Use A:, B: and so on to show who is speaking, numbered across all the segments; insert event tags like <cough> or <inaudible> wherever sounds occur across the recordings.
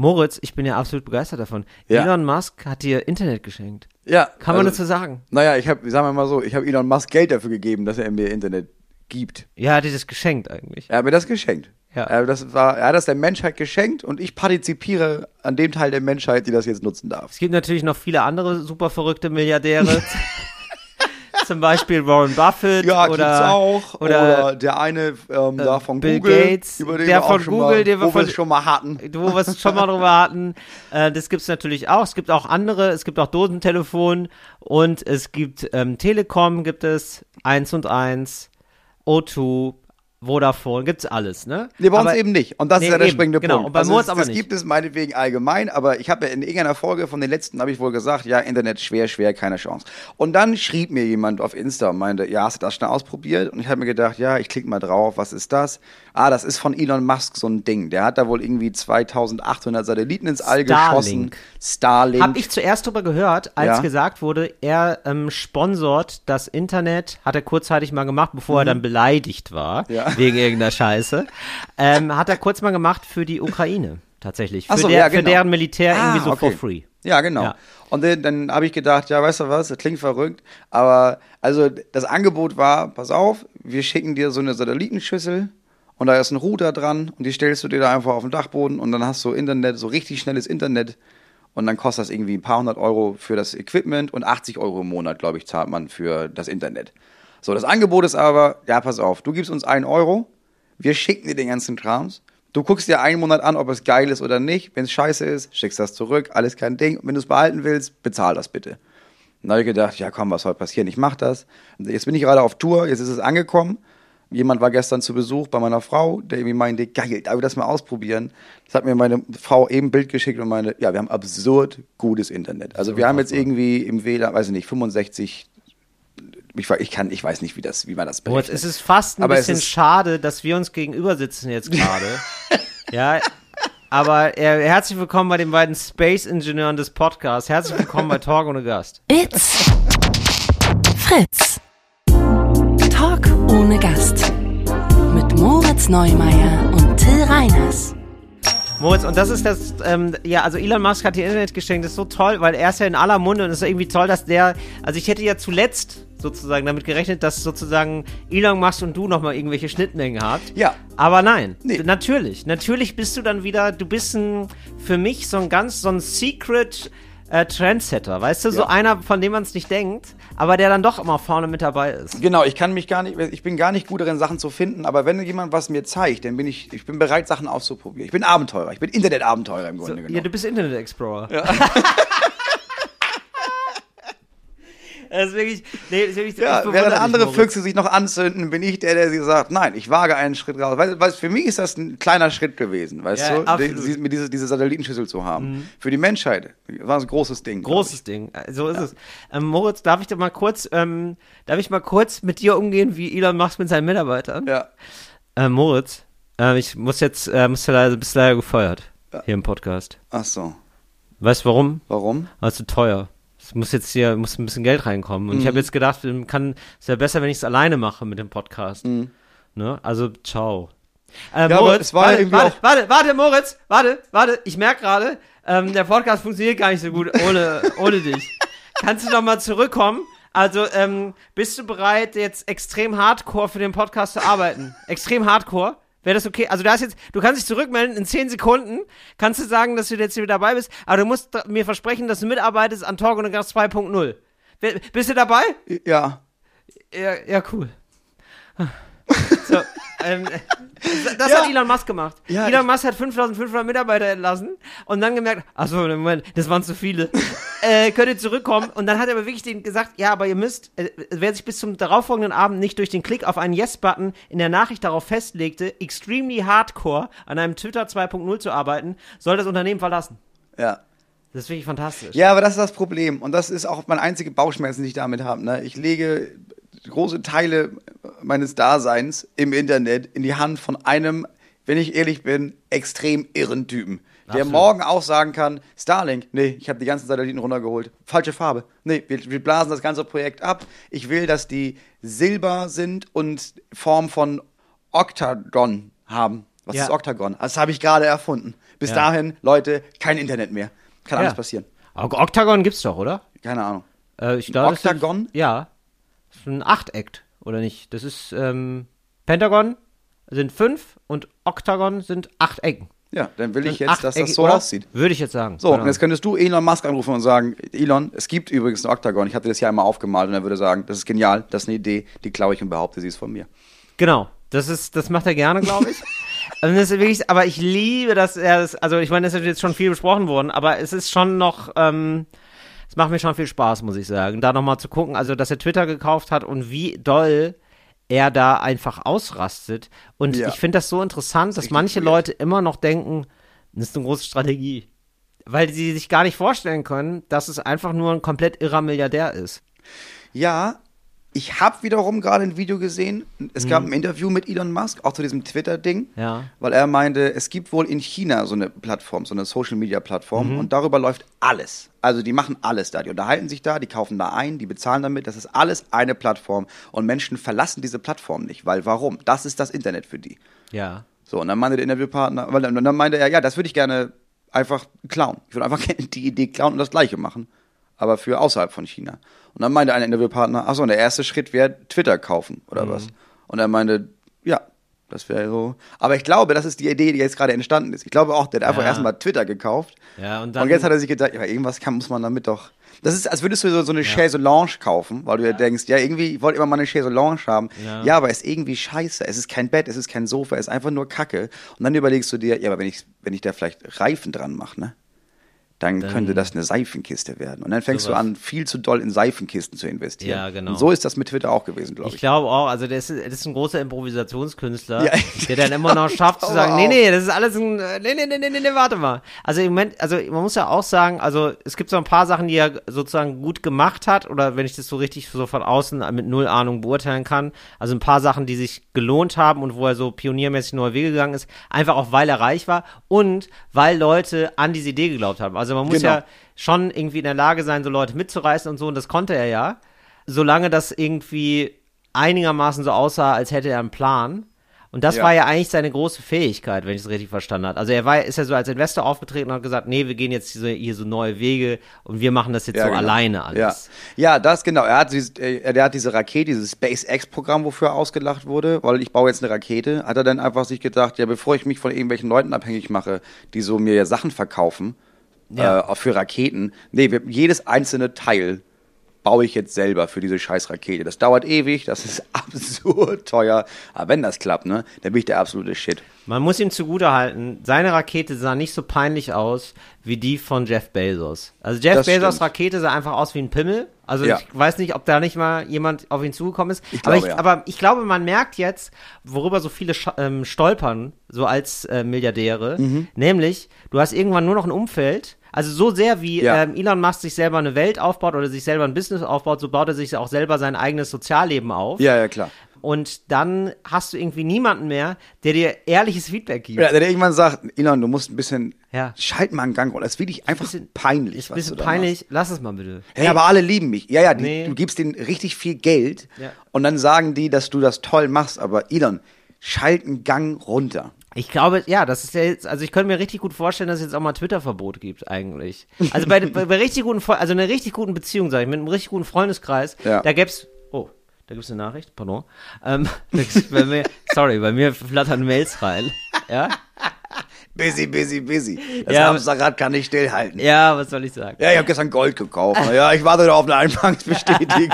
A: Moritz, ich bin ja absolut begeistert davon.
B: Ja.
A: Elon Musk hat dir Internet geschenkt.
B: Ja.
A: Kann man
B: also,
A: dazu sagen?
B: Naja, ich habe, sagen wir mal so, ich habe Elon Musk Geld dafür gegeben, dass er mir Internet gibt.
A: Ja, hat dir das geschenkt eigentlich.
B: Er hat mir das geschenkt.
A: Ja.
B: Er, das war, er hat das der Menschheit geschenkt und ich partizipiere an dem Teil der Menschheit, die das jetzt nutzen darf.
A: Es gibt natürlich noch viele andere super verrückte Milliardäre. <laughs> Zum Beispiel Warren Buffett
B: Ja,
A: oder,
B: auch.
A: oder,
B: Oder, der eine ähm, da von
A: Bill
B: Google,
A: Gates,
B: über den
A: der
B: wir
A: von Google,
B: mal,
A: den wir
B: wo wir
A: von-
B: es schon mal hatten. <laughs>
A: wo wir es schon mal drüber hatten. Äh, das gibt's natürlich auch. Es gibt auch andere. Es gibt auch Dosentelefon und es gibt ähm, Telekom, gibt es 1 und 1, O2, Vodafone, gibt's alles, ne?
B: Nee, bei uns
A: Aber-
B: eben nicht. Und das
A: Nee,
B: ist ja der
A: eben,
B: springende
A: genau.
B: Punkt.
A: Und bei
B: also
A: aber
B: das
A: nicht.
B: gibt es meinetwegen allgemein, aber ich habe ja in irgendeiner Folge von den letzten, habe ich wohl gesagt, ja, Internet schwer, schwer, keine Chance. Und dann schrieb mir jemand auf Insta und meinte, ja, hast du das schon ausprobiert? Und ich habe mir gedacht, ja, ich klicke mal drauf, was ist das? Ah, das ist von Elon Musk so ein Ding. Der hat da wohl irgendwie 2800 Satelliten ins All
A: Starlink.
B: geschossen. Starlink.
A: Hab ich zuerst drüber gehört, als
B: Ja.
A: gesagt wurde, er ähm, sponsort das Internet, hat er kurzzeitig mal gemacht, bevor er dann beleidigt war,
B: Mhm. Ja.
A: Wegen irgendeiner Scheiße, ähm, hat er kurz mal gemacht für die Ukraine, tatsächlich. Für,
B: so,
A: der,
B: ja,
A: für
B: genau.
A: deren Militär
B: Ah,
A: irgendwie so for
B: okay.
A: free.
B: Ja, genau.
A: Ja.
B: Und dann, dann habe ich gedacht, ja, weißt du was, das klingt verrückt, aber also das Angebot war, pass auf, wir schicken dir so eine Satellitenschüssel und da ist ein Router dran und die stellst du dir da einfach auf den Dachboden und dann hast du Internet, so richtig schnelles Internet und dann kostet das irgendwie ein paar hundert Euro für das Equipment und 80 Euro im Monat, glaube ich, zahlt man für das Internet. So, das Angebot ist aber, ja, pass auf, du gibst uns einen Euro, wir schicken dir den ganzen Krams. Du guckst dir einen Monat an, ob es geil ist oder nicht. Wenn es scheiße ist, schickst das zurück, alles kein Ding. Und wenn du es behalten willst, bezahl das bitte. Dann habe ich gedacht, ja komm, was soll passieren? Ich mach das. Und Jetzt bin ich gerade auf Tour, jetzt ist es angekommen. Jemand war gestern zu Besuch bei meiner Frau, der irgendwie meinte, geil, darf ich das mal ausprobieren? Das hat mir meine Frau eben ein Bild geschickt und meinte, ja, wir haben absurd gutes Internet. Also wir haben jetzt irgendwie im WLAN, weiß ich nicht, 65, ich, ich kann, ich weiß nicht, wie das, wie man das berechnet.
A: es ist fast ein
B: Aber es
A: bisschen
B: ist-
A: schade, dass wir uns gegenüber sitzen jetzt gerade. <laughs> ja, aber äh, herzlich willkommen bei den beiden Space-Ingenieuren des Podcasts. Herzlich willkommen bei Talk ohne Gast.
C: It's Fritz. Talk ohne Gast. Mit Moritz Neumeier und Till Reiners.
A: Moritz, und das ist das, ähm, ja, also Elon Musk hat dir Internet geschenkt, das ist so toll, weil er ist ja in aller Munde und es ist irgendwie toll, dass der, also ich hätte ja zuletzt sozusagen damit gerechnet, dass sozusagen Elon Musk und du nochmal irgendwelche Schnittmengen habt.
B: Ja.
A: Aber nein,
B: Nee.
A: natürlich, natürlich bist du dann wieder, du bist ein, für mich so ein ganz, so ein Secret äh, Trendsetter, weißt du, so
B: Ja.
A: einer, von dem man es nicht denkt, aber der dann doch immer vorne mit dabei ist.
B: Genau, ich kann mich gar nicht, ich bin gar nicht gut darin, Sachen zu finden, aber wenn jemand was mir zeigt, dann bin ich, ich bin bereit, Sachen auszuprobieren. Ich bin Abenteurer, ich bin Internet-Abenteurer im Grunde
A: Ja,
B: genommen.
A: du bist Internet Explorer. <laughs> <laughs> Das ist wirklich, nee, das ist wirklich, ich
B: Ja, während andere. Füchse sich noch anzünden, bin ich der, der sie sagt, nein, ich wage einen Schritt raus. Weil, weil für mich ist das ein kleiner Schritt gewesen, weißt
A: Ja,
B: du, die, mit diese, diese Satellitenschüssel zu haben. Für die Menschheit war es ein großes Ding.
A: Großes Ding. Äh, So ist es. Ähm, Moritz, darf ich dir mal kurz, ähm, darf ich mal kurz mit dir umgehen, wie Elon Musk mit seinen Mitarbeitern?
B: Ja.
A: Äh, Moritz, äh, ich muss jetzt, äh, musst du leider, bist leider gefeuert. Hier im Podcast.
B: Ach so.
A: Weißt du warum?
B: Warum?
A: Weil es zu teuer. Es muss jetzt hier, muss ein bisschen Geld reinkommen. Und ich habe jetzt gedacht, kann, es wäre besser, wenn ich es alleine mache mit dem Podcast. Ne? Also, ciao. Äh,
B: Ja, war
A: warte, warte, warte, warte, Moritz, warte, warte, ich merke gerade, ähm, der Podcast funktioniert gar nicht so gut ohne, <laughs> ohne dich. Kannst du noch mal zurückkommen? Also, ähm, bist du bereit, jetzt extrem hardcore für den Podcast zu arbeiten? Extrem hardcore? Wäre das okay? Also, da ist jetzt, du kannst dich zurückmelden in 10 Sekunden, kannst du sagen, dass du jetzt hier dabei bist, aber du musst mir versprechen, dass du mitarbeitest an Talk und Gas 2.0. Wer- Bist du dabei?
B: Ja.
A: Ja, ja, cool. <laughs> So, ähm, <laughs> das
B: Ja.
A: hat Elon Musk gemacht.
B: Ja,
A: Elon Musk hat 5500 Mitarbeiter entlassen und dann gemerkt, achso, Moment, das waren zu viele. <laughs> äh, könnt ihr zurückkommen? Und dann hat er aber wirklich denen gesagt, ja, aber ihr müsst, äh, wer sich bis zum darauffolgenden Abend nicht durch den Klick auf einen Yes-Button in der Nachricht darauf festlegte, extremely hardcore an einem Twitter 2.0 zu arbeiten, soll das Unternehmen verlassen.
B: Ja.
A: Das ist wirklich fantastisch.
B: Ja, aber das ist das Problem. Und das ist auch meine einzige Bauchschmerzen, die ich damit habe. Ne? Ich lege große Teile meines Daseins im Internet in die Hand von einem, wenn ich ehrlich bin, extrem irren Typen. Der
A: Absolut.
B: morgen auch sagen kann, Starlink, nee, ich habe die ganzen Satelliten runtergeholt. Falsche Farbe. Nee, wir, wir blasen das ganze Projekt ab. Ich will, dass die Silber sind und Form von Oktagon haben. Was
A: Ja.
B: ist Oktagon? Das habe ich gerade erfunden. Bis
A: Ja.
B: dahin, Leute, kein Internet mehr. Kann alles
A: Ja.
B: passieren.
A: Aber Octagon gibt's doch, oder?
B: Keine Ahnung.
A: Äh, ich glaube, das
B: Octagon?
A: Ist, ja. Das ist ein Achteck, oder nicht? Das ist, ähm, Pentagon sind fünf und Octagon sind acht Ecken.
B: Ja, dann will ich jetzt, dass das so aussieht.
A: Würde ich jetzt sagen.
B: So,
A: Genau.
B: und jetzt könntest du Elon Musk anrufen und sagen, Elon, es gibt übrigens ein Octagon, ich dir das hier einmal aufgemalt und er würde sagen, das ist genial, das ist eine Idee, die klaue ich und behaupte, sie ist von mir.
A: Genau. Das ist, das macht er gerne, glaube ich. <laughs> Also das ist wirklich, aber ich liebe, dass er das, also ich meine, das ist jetzt schon viel besprochen worden, aber es ist schon noch, ähm, es macht mir schon viel Spaß, muss ich sagen, da nochmal zu gucken, also dass er Twitter gekauft hat und wie doll er da einfach ausrastet. Und
B: Ja.
A: ich finde das so interessant, dass
B: richtig
A: manche
B: weird.
A: Leute immer noch denken, das ist eine große Strategie. Weil sie sich gar nicht vorstellen können, dass es einfach nur ein komplett irrer Milliardär ist.
B: Ja, ich habe wiederum gerade ein Video gesehen. Es
A: Mhm.
B: gab ein Interview mit Elon Musk, auch zu diesem Twitter-Ding.
A: Ja.
B: Weil er meinte, es gibt wohl in China so eine Plattform, so eine Social-Media-Plattform
A: Mhm.
B: und darüber läuft alles. Also die machen alles da. Die unterhalten sich da, die kaufen da ein, die bezahlen damit. Das ist alles eine Plattform. Und Menschen verlassen diese Plattform nicht. Weil warum? Das ist das Internet für die.
A: Ja.
B: So, und dann meinte der Interviewpartner, weil dann, dann meinte er, ja, das würde ich gerne einfach klauen. Ich würde einfach gerne <laughs> die Idee klauen und das Gleiche machen. Aber für außerhalb von China. Und dann meinte ein Interviewpartner, achso, und der erste Schritt wäre Twitter kaufen oder was. Und er meinte, ja, das wäre so. Aber ich glaube, das ist die Idee, die jetzt gerade entstanden ist. Ich glaube auch, der hat einfach
A: Ja.
B: erstmal Twitter gekauft.
A: Ja, und dann.
B: und jetzt hat er sich gedacht, ja, irgendwas kann, muss man damit doch. Das ist, als würdest du so, so eine Chaise Lounge kaufen, weil du ja. denkst, ja, irgendwie, ich wollte immer mal eine Chaise Lounge haben.
A: Ja.
B: Ja. aber es ist irgendwie scheiße. Es ist kein Bett, es ist kein Sofa, es ist einfach nur Kacke. Und dann überlegst du dir, ja, aber wenn ich, wenn ich da vielleicht Reifen dran mache, ne? Dann, könnte das eine Seifenkiste werden. Und dann fängst
A: Sowas.
B: du an, viel zu doll in Seifenkisten zu investieren.
A: Ja, genau.
B: Und so ist das mit Twitter auch gewesen, glaube
A: Ich
B: ich.
A: glaube auch, also der ist, das ist ein großer Improvisationskünstler,
B: Ja,
A: der dann immer noch <laughs> schafft zu sagen, nee, nee, das ist alles ein, äh, nee, nee, nee, nee, nee, nee, warte mal. Also im Moment, also man muss ja auch sagen, also es gibt so ein paar Sachen, die er sozusagen gut gemacht hat oder wenn ich das so richtig so von außen mit null Ahnung beurteilen kann, also ein paar Sachen, die sich gelohnt haben und wo er so pioniermäßig neue Wege gegangen ist, einfach auch weil er reich war und weil Leute an diese Idee geglaubt haben. Also man muss
B: Genau.
A: ja schon irgendwie in der Lage sein, so Leute mitzureißen und so und das konnte er ja solange das irgendwie einigermaßen so aussah, als hätte er einen Plan. Und das
B: Ja.
A: war ja eigentlich seine große Fähigkeit, wenn ich es richtig verstanden habe. Also er war, ist ja so als Investor aufgetreten und hat gesagt, nee, wir gehen jetzt hier so, hier so neue Wege und wir machen das jetzt so
B: genau.
A: alleine alles.
B: Ja. ja, das genau. Er hat, dieses, äh, der hat diese Rakete, dieses SpaceX-Programm, wofür er ausgelacht wurde, weil ich baue jetzt eine Rakete, hat er dann einfach sich gedacht, ja, bevor ich mich von irgendwelchen Leuten abhängig mache, die so mir ja Sachen verkaufen
A: Ja.
B: äh, für Raketen, nee, wir, jedes einzelne Teil baue ich jetzt selber für diese scheiß Rakete. Das dauert ewig, das ist <laughs> absurd teuer. Aber wenn das klappt, ne, dann bin ich der absolute Shit.
A: Man muss ihm zugutehalten, seine Rakete sah nicht so peinlich aus wie die von Jeff Bezos. Also Jeff
B: Das
A: Bezos
B: stimmt.
A: Rakete sah einfach aus wie ein Pimmel. Also
B: Ja.
A: ich weiß nicht, ob da nicht mal jemand auf ihn zugekommen ist.
B: Ich
A: aber,
B: glaube,
A: ich,
B: ja.
A: aber ich glaube, man merkt jetzt, worüber so viele ähm, stolpern, so als äh, Milliardäre.
B: Mhm.
A: Nämlich, du hast irgendwann nur noch ein Umfeld. Also so sehr wie
B: Ja.
A: ähm, Elon Musk sich selber eine Welt aufbaut oder sich selber ein Business aufbaut, so baut er sich auch selber sein eigenes Sozialleben auf.
B: Ja, ja, klar.
A: Und dann hast du irgendwie niemanden mehr, der dir ehrliches Feedback gibt.
B: Ja, der irgendwann sagt, Elon, du musst ein bisschen,
A: Ja.
B: schalt mal einen Gang runter. Das ist wirklich einfach
A: bisschen-
B: peinlich.
A: Ist ein bisschen peinlich. Lass es mal bitte.
B: Hey, aber alle lieben mich. Ja, ja, die,
A: Nee.
B: du gibst denen richtig viel Geld
A: Ja.
B: und dann sagen die, dass du das toll machst, aber Elon, schalt einen Gang runter.
A: Ich glaube, ja, das ist ja jetzt, also ich könnte mir richtig gut vorstellen, dass es jetzt auch mal Twitter-Verbot gibt, eigentlich. Also bei, bei, <laughs> bei richtig guten, also einer richtig guten Beziehung, sag ich, mit einem richtig guten Freundeskreis,
B: Ja.
A: da gäb's, oh, da gibt's eine Nachricht, pardon. Ähm, <laughs> bei mir, sorry, bei mir flattern Mails rein. Ja? <laughs>
B: Busy, busy, busy. Das
A: Ja,
B: Hamsterrad kann nicht stillhalten. Ja,
A: Ja, was soll ich sagen?
B: ich habe gestern Gold gekauft. Ja, ich warte noch auf eine Eingangsbestätigung.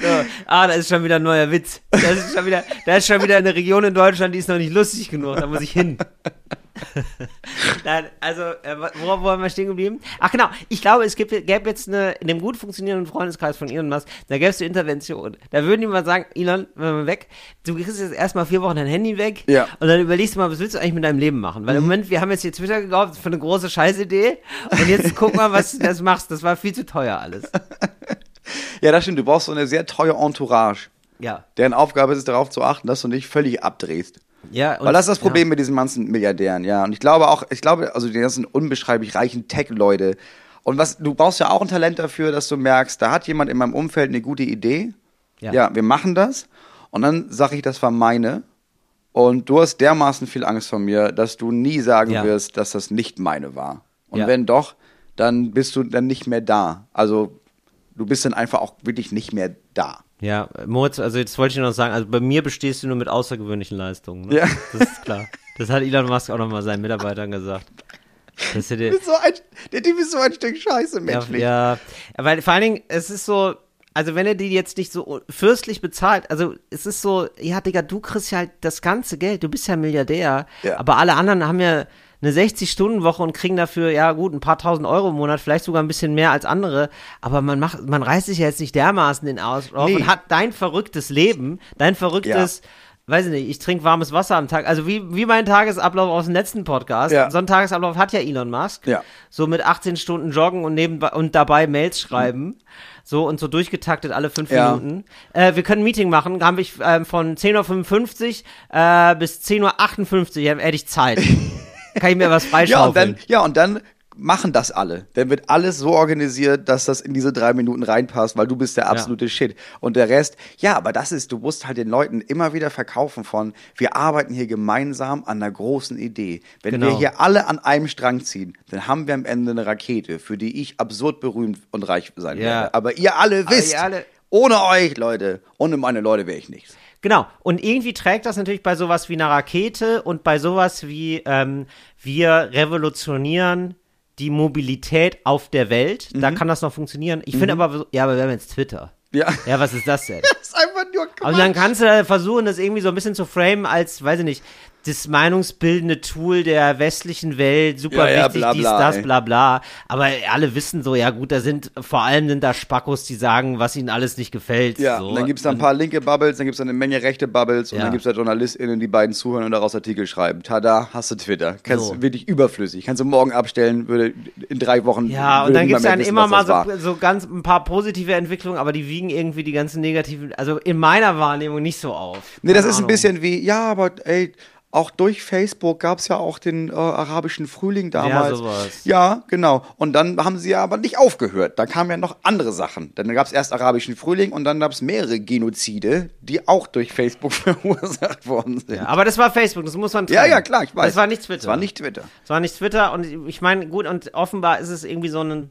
A: So, ah, da ist schon wieder ein neuer Witz. Das ist schon wieder, da ist schon wieder eine Region in Deutschland, die ist noch nicht lustig genug. Da muss ich hin. <laughs> Nein, also, äh, worauf waren wir stehen geblieben? Ach genau, ich glaube, es gibt, gäbe jetzt eine, in dem gut funktionierenden Freundeskreis von Elon Musk, da gäbe es eine Intervention. Da würden die mal sagen, Elon, wenn wir weg, du kriegst jetzt erstmal vier Wochen dein Handy weg
B: Ja.
A: und dann überlegst du mal, was willst du eigentlich mit deinem Leben machen? Weil im Moment, wir haben jetzt hier Twitter gekauft für eine große Scheißidee und jetzt guck mal, was du das machst. Das war viel zu teuer alles. <laughs>
B: ja, das stimmt. Du brauchst so eine sehr teure Entourage.
A: Ja.
B: Deren Aufgabe ist es, darauf zu achten, dass du nicht völlig abdrehst.
A: Ja, und-
B: Weil das ist das
A: ja.
B: Problem mit diesen ganzen Milliardären, ja. Und ich glaube auch, ich glaube, also die ganzen unbeschreiblich reichen Tech-Leute. Und was, du brauchst ja auch ein Talent dafür, dass du merkst, da hat jemand in meinem Umfeld eine gute Idee.
A: Ja.
B: Ja, wir machen das. Und dann sage ich, das war meine. Und du hast dermaßen viel Angst vor mir, dass du nie sagen
A: Ja.
B: wirst, dass das nicht meine war. Und
A: Ja.
B: wenn doch, dann bist du dann nicht mehr da. Also du bist dann einfach auch wirklich nicht mehr da.
A: Ja, Moritz, also jetzt wollte ich nur noch sagen, also bei mir bestehst du nur mit außergewöhnlichen Leistungen. Ne?
B: Ja.
A: Das ist klar. Das hat Elon Musk auch nochmal seinen Mitarbeitern gesagt. Das hätte,
B: So ein, der Typ ist so ein Stück Scheiße
A: ja,
B: menschlich.
A: ja, weil vor allen Dingen, es ist so, also wenn er die jetzt nicht so fürstlich bezahlt, also es ist so, ja, Digga, du kriegst ja halt das ganze Geld, du bist ja Milliardär,
B: Ja.
A: aber alle anderen haben ja eine 60-Stunden-Woche und kriegen dafür, ja gut, ein paar tausend Euro im Monat, vielleicht sogar ein bisschen mehr als andere, aber man macht, man reißt sich ja jetzt nicht dermaßen den Aus auf
B: Nee.
A: und hat dein verrücktes Leben, dein verrücktes, weiß ich nicht, ich trinke warmes Wasser am Tag, also wie, wie mein Tagesablauf aus dem letzten Podcast,
B: Ja.
A: so ein Tagesablauf hat ja Elon Musk,
B: Ja.
A: so mit 18 Stunden joggen und nebenbei und dabei Mails schreiben. So und so durchgetaktet alle fünf
B: Ja.
A: Minuten. Äh, wir können ein Meeting machen. Da habe ich ähm, von 10.55 Uhr äh, bis 10.58 Uhr hätte ich Zeit. <laughs> Kann ich mir was <laughs>
B: Ja, und
A: freischaufeln.
B: dann, ja, und dann machen das alle. Dann wird alles so organisiert, dass das in diese drei Minuten reinpasst, weil du bist der absolute Shit. Und der Rest, ja, aber das ist, du musst halt den Leuten immer wieder verkaufen von, wir arbeiten hier gemeinsam an einer großen Idee. Wenn wir
A: Genau.
B: hier alle an einem Strang ziehen, dann haben wir am Ende eine Rakete, für die ich absurd berühmt und reich sein
A: Ja.
B: werde. Aber ihr alle wisst,
A: ihr alle-
B: ohne euch, Leute, ohne meine Leute wäre ich nichts.
A: Genau. Und irgendwie trägt das natürlich bei sowas wie einer Rakete und bei sowas wie ähm, wir revolutionieren die Mobilität auf der Welt.
B: Mhm.
A: Da kann das noch funktionieren. Ich finde aber, ja, aber wir haben jetzt Twitter.
B: Ja.
A: Ja, was ist das denn? <laughs>
B: Das ist einfach nur
A: Und dann kannst du versuchen, das irgendwie so ein bisschen zu framen als, weiß ich nicht, das meinungsbildende Tool der westlichen Welt, super
B: Ja, ja,
A: wichtig,
B: bla,
A: dies,
B: bla,
A: das,
B: ey.
A: bla bla. Aber alle wissen so, ja gut, da sind, vor allem sind da Spackos, die sagen, was ihnen alles nicht gefällt.
B: Ja,
A: so.
B: und dann gibt's da ein paar linke Bubbles, dann gibt's da eine Menge rechte Bubbles und
A: Ja.
B: dann gibt's da JournalistInnen, die beiden zuhören und daraus Artikel schreiben. Tada, hast du Twitter. Kannst
A: So.
B: wirklich überflüssig. Kannst du morgen abstellen, würde in drei Wochen.
A: Ja, und dann gibt's dann
B: wissen,
A: immer mal
B: das
A: so, so ganz ein paar positive Entwicklungen, aber die wiegen irgendwie die ganzen negativen, also in meiner Wahrnehmung nicht so auf.
B: Nee, das
A: Keine
B: ist ein bisschen wie, ja, aber ey, auch durch Facebook gab's ja auch den äh, arabischen Frühling damals.
A: sowas.
B: Ja, genau. Und dann haben sie ja aber nicht aufgehört. Da kamen ja noch andere Sachen. Dann gab's erst arabischen Frühling und dann gab's mehrere Genozide, die auch durch Facebook <laughs> verursacht worden sind.
A: Ja, aber das war Facebook, das muss man
B: Ja,
A: trennen.
B: ja, klar, ich weiß.
A: Das war nicht Twitter.
B: Das war nicht Twitter.
A: Es war nicht Twitter und ich meine, gut, und offenbar ist es irgendwie so ein,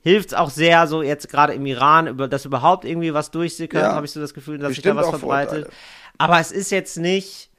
A: hilft es auch sehr, so jetzt gerade im Iran, über, dass überhaupt irgendwie was durchsickert,
B: Ja.
A: habe ich so das Gefühl, dass sich da was verbreitet. Aber es ist jetzt nicht,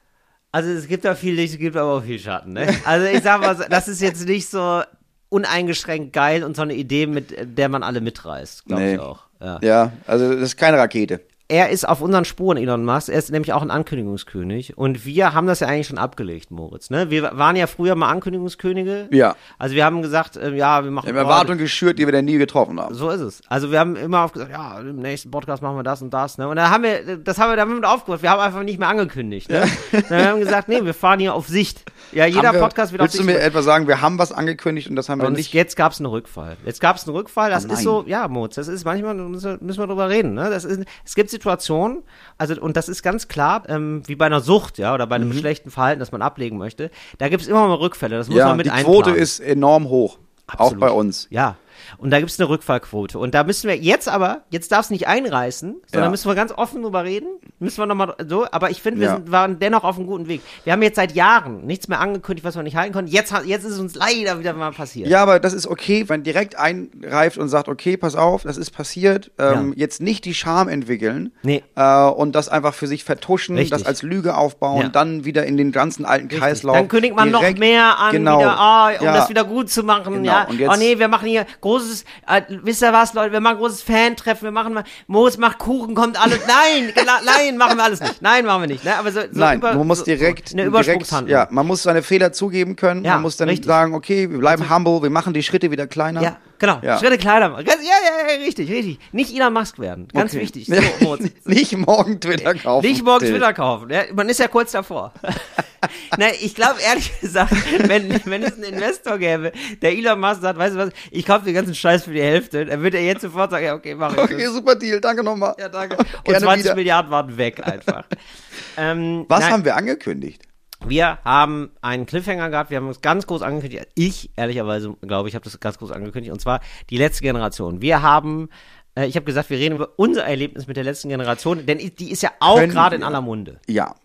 A: also es gibt da viel Licht, es gibt aber auch viel Schatten, ne? Also ich sag mal, das ist jetzt nicht so uneingeschränkt geil und so eine Idee, mit der man alle mitreißt, glaube
B: Nee.
A: ich auch. Ja.
B: Ja, also das ist keine Rakete.
A: Er ist auf unseren Spuren, Elon Musk. Er ist nämlich auch ein Ankündigungskönig. Und wir haben das ja eigentlich schon abgelegt, Moritz. Ne? Wir waren ja früher mal Ankündigungskönige.
B: Ja.
A: Also wir haben gesagt, äh, ja, wir machen.
B: Wir haben Erwartungen geschürt, die wir dann nie getroffen haben.
A: So ist es. Also wir haben immer gesagt, ja, im nächsten Podcast machen wir das und das. Ne? Und da haben wir, das haben wir damit aufgehört. Wir haben einfach nicht mehr angekündigt. Ne? Dann haben wir gesagt, nee, wir fahren hier auf Sicht. Ja, jeder
B: wir,
A: Podcast wird auf
B: Willst du
A: Sicht.
B: mir etwa sagen, wir haben was angekündigt und das haben wir
A: Und
B: nicht?
A: jetzt gab es einen Rückfall. Jetzt gab es einen Rückfall. Das
B: Oh
A: ist so, ja, Moritz, das ist manchmal, müssen wir, müssen wir drüber reden. Ne? Das ist, es gibt Situationen, also, und das ist ganz klar, ähm, wie bei einer Sucht, ja, oder bei einem schlechten Verhalten, das man ablegen möchte. Da gibt es immer mal Rückfälle. Das muss
B: Mhm. ja,
A: man mit
B: die
A: einplanen.
B: Quote ist enorm hoch.
A: Absolut.
B: Auch bei uns.
A: Ja. Und da gibt es eine Rückfallquote. Und da müssen wir jetzt aber, jetzt darf es nicht einreißen, sondern
B: Ja.
A: müssen wir ganz offen drüber reden. Müssen wir nochmal so, aber ich finde, wir
B: Ja.
A: sind, waren dennoch auf einem guten Weg. Wir haben jetzt seit Jahren nichts mehr angekündigt, was wir nicht halten konnten. Jetzt, jetzt ist es uns leider wieder mal passiert.
B: Ja, aber das ist okay, wenn direkt einreift und sagt, okay, pass auf, das ist passiert. Ähm,
A: Ja.
B: Jetzt nicht die Scham entwickeln
A: Nee.
B: äh, und das einfach für sich vertuschen,
A: Richtig.
B: das als Lüge aufbauen, dann wieder in den ganzen alten
A: Richtig.
B: Kreislauf.
A: Dann kündigt man
B: direkt-
A: noch mehr an,
B: genau,
A: wieder, ah, um das wieder gut zu machen.
B: Genau.
A: Ja,
B: Und jetzt-
A: oh nee, wir machen hier großes, äh, wisst ihr was, Leute, wir machen großes Fan-Treffen, wir machen mal, Moos macht Kuchen, kommt alles, <laughs> nein, nein, machen wir alles nicht, nein, machen wir nicht, ne? aber so, so
B: Nein,
A: über,
B: man muss direkt,
A: so eine
B: direkt ja, man muss seine Fehler zugeben können.
A: Ja,
B: man muss dann
A: richtig.
B: sagen, okay, wir bleiben humble, wir machen die Schritte wieder kleiner.
A: Ja, genau.
B: Ja.
A: Schritte kleiner machen. Ja, ja, ja, richtig, richtig. Nicht Elon Musk werden. Ganz
B: Okay.
A: wichtig. So, Moritz. <laughs>
B: nicht morgen Twitter kaufen.
A: Nicht morgen. Twitter kaufen. Ja, man ist ja kurz davor. <laughs> Na, ich glaube ehrlich gesagt, wenn, wenn es einen Investor gäbe, der Elon Musk sagt, weißt du was, ich kaufe den ganzen Scheiß für die Hälfte, dann würde er jetzt sofort sagen, ja, okay, mach ich
B: Okay,
A: das.
B: super Deal, danke nochmal.
A: Ja, danke. <laughs> Und
B: Gerne
A: 20
B: wieder.
A: Milliarden waren weg einfach. <laughs> ähm,
B: Was
A: nein,
B: haben wir angekündigt?
A: wir haben einen Cliffhanger gehabt, wir haben es ganz groß angekündigt. Ich, ehrlicherweise, glaube ich, habe das ganz groß angekündigt. Und zwar die letzte Generation. Wir haben, äh, ich habe gesagt, wir reden über unser Erlebnis mit der letzten Generation, denn die ist ja auch gerade in aller Munde.
B: Ja.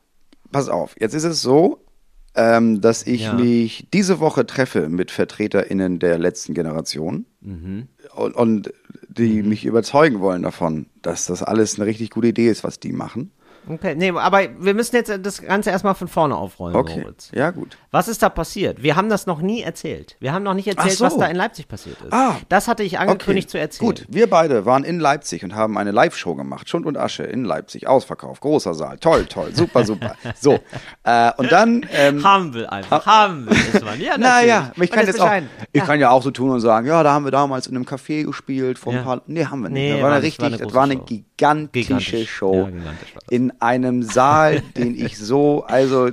B: Pass auf, jetzt ist es so, ähm, dass ich
A: Ja.
B: mich diese Woche treffe mit VertreterInnen der letzten Generation
A: Mhm.
B: und, und die mich überzeugen wollen davon, dass das alles eine richtig gute Idee ist, was die machen.
A: Okay, nee, aber wir müssen jetzt das Ganze erstmal von vorne aufrollen,
B: Okay,
A: Moritz.
B: ja gut.
A: Was ist da passiert? Wir haben das noch nie erzählt. Wir haben noch nicht erzählt,
B: so.
A: was da in Leipzig passiert ist.
B: Ah.
A: das hatte ich angekündigt zu erzählen.
B: Gut, wir beide waren in Leipzig und haben eine Live-Show gemacht. Schund und Asche in Leipzig. Ausverkauf, großer Saal. Toll, toll, super, super. <laughs> So. Äh, und dann. Ähm,
A: Haben wir einfach. haben wir. Das war, ja,
B: naja, ich kann jetzt auch,
A: bescheiden.
B: ich
A: Ja.
B: kann ja auch so tun und sagen, ja, da haben wir damals in einem Café gespielt vor
A: Ja.
B: ein paar, nee, haben wir nicht.
A: Nee,
B: das war
A: war
B: eine
A: nicht, war
B: richtig,
A: eine
B: das war eine. Gigantische
A: Gigantisch.
B: Show
A: Ja, gigantisch
B: in einem Saal, den ich so, also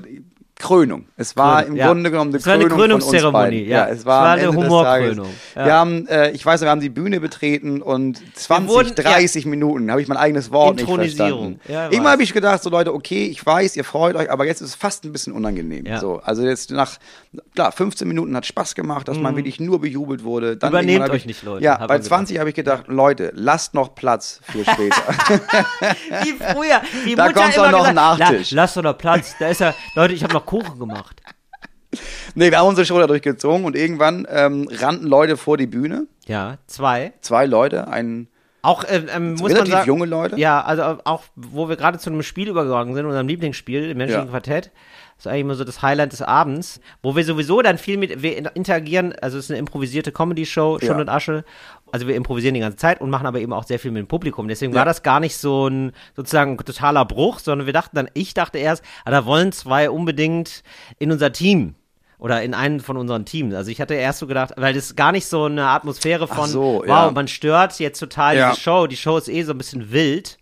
B: Krönung. Es war
A: Krönung,
B: im
A: ja.
B: Grunde genommen eine
A: Es war eine
B: Krönung
A: Krönungszeremonie,
B: beiden.
A: ja.
B: es
A: Es
B: war,
A: war
B: am
A: eine Humorkrönung, ja.
B: Wir haben, äh, ich weiß, wir haben die Bühne betreten und 20,
A: wurden-
B: 30 Minuten habe ich mein eigenes Wort nicht verstanden.
A: Ja, weiß.
B: habe ich gedacht, so Leute, okay, ich weiß, ihr freut euch, aber jetzt ist es fast ein bisschen unangenehm.
A: Ja.
B: So, also jetzt nach, klar, 15 Minuten hat Spaß gemacht, dass man wirklich nur bejubelt wurde. Dann
A: Mhm. Übernehmt euch
B: ich,
A: nicht, Leute,
B: Ja, bei
A: man
B: 20 habe ich gedacht, Leute, lasst noch Platz für später. <laughs>
A: Wie früher. Die
B: Da
A: Mutter
B: kommt
A: immer
B: doch noch ein
A: gesagt,
B: Nachtisch.
A: La, lass doch noch Platz. Da ist ja, Leute, ich habe noch Kuchen gemacht. <laughs>
B: nee, wir haben unsere Show dadurch gezogen und irgendwann ähm, rannten Leute vor die Bühne.
A: Ja, zwei.
B: Zwei Leute, ein
A: Auch ähm, ähm, muss man
B: relativ
A: sagen,
B: junge Leute.
A: Ja, also auch, wo wir gerade zu einem Spiel übergegangen sind, unserem Lieblingsspiel, dem menschlichen
B: Ja.
A: Quartett. Das ist eigentlich immer so das Highlight des Abends, wo wir sowieso dann viel mit, wir interagieren, also es ist eine improvisierte Comedy-Show, Schund
B: Ja.
A: und Asche. Also wir improvisieren die ganze Zeit und machen aber eben auch sehr viel mit dem Publikum. Deswegen
B: Ja.
A: war das gar nicht so ein sozusagen totaler Bruch, sondern wir dachten dann, ich dachte erst, ah, da wollen zwei unbedingt in unser Team. Oder in einen von unseren Teams. Also ich hatte erst so gedacht, weil das gar nicht so eine Atmosphäre von,
B: so,
A: wow,
B: ja.
A: man stört jetzt total
B: Ja.
A: diese Show. Die Show ist eh so ein bisschen wild.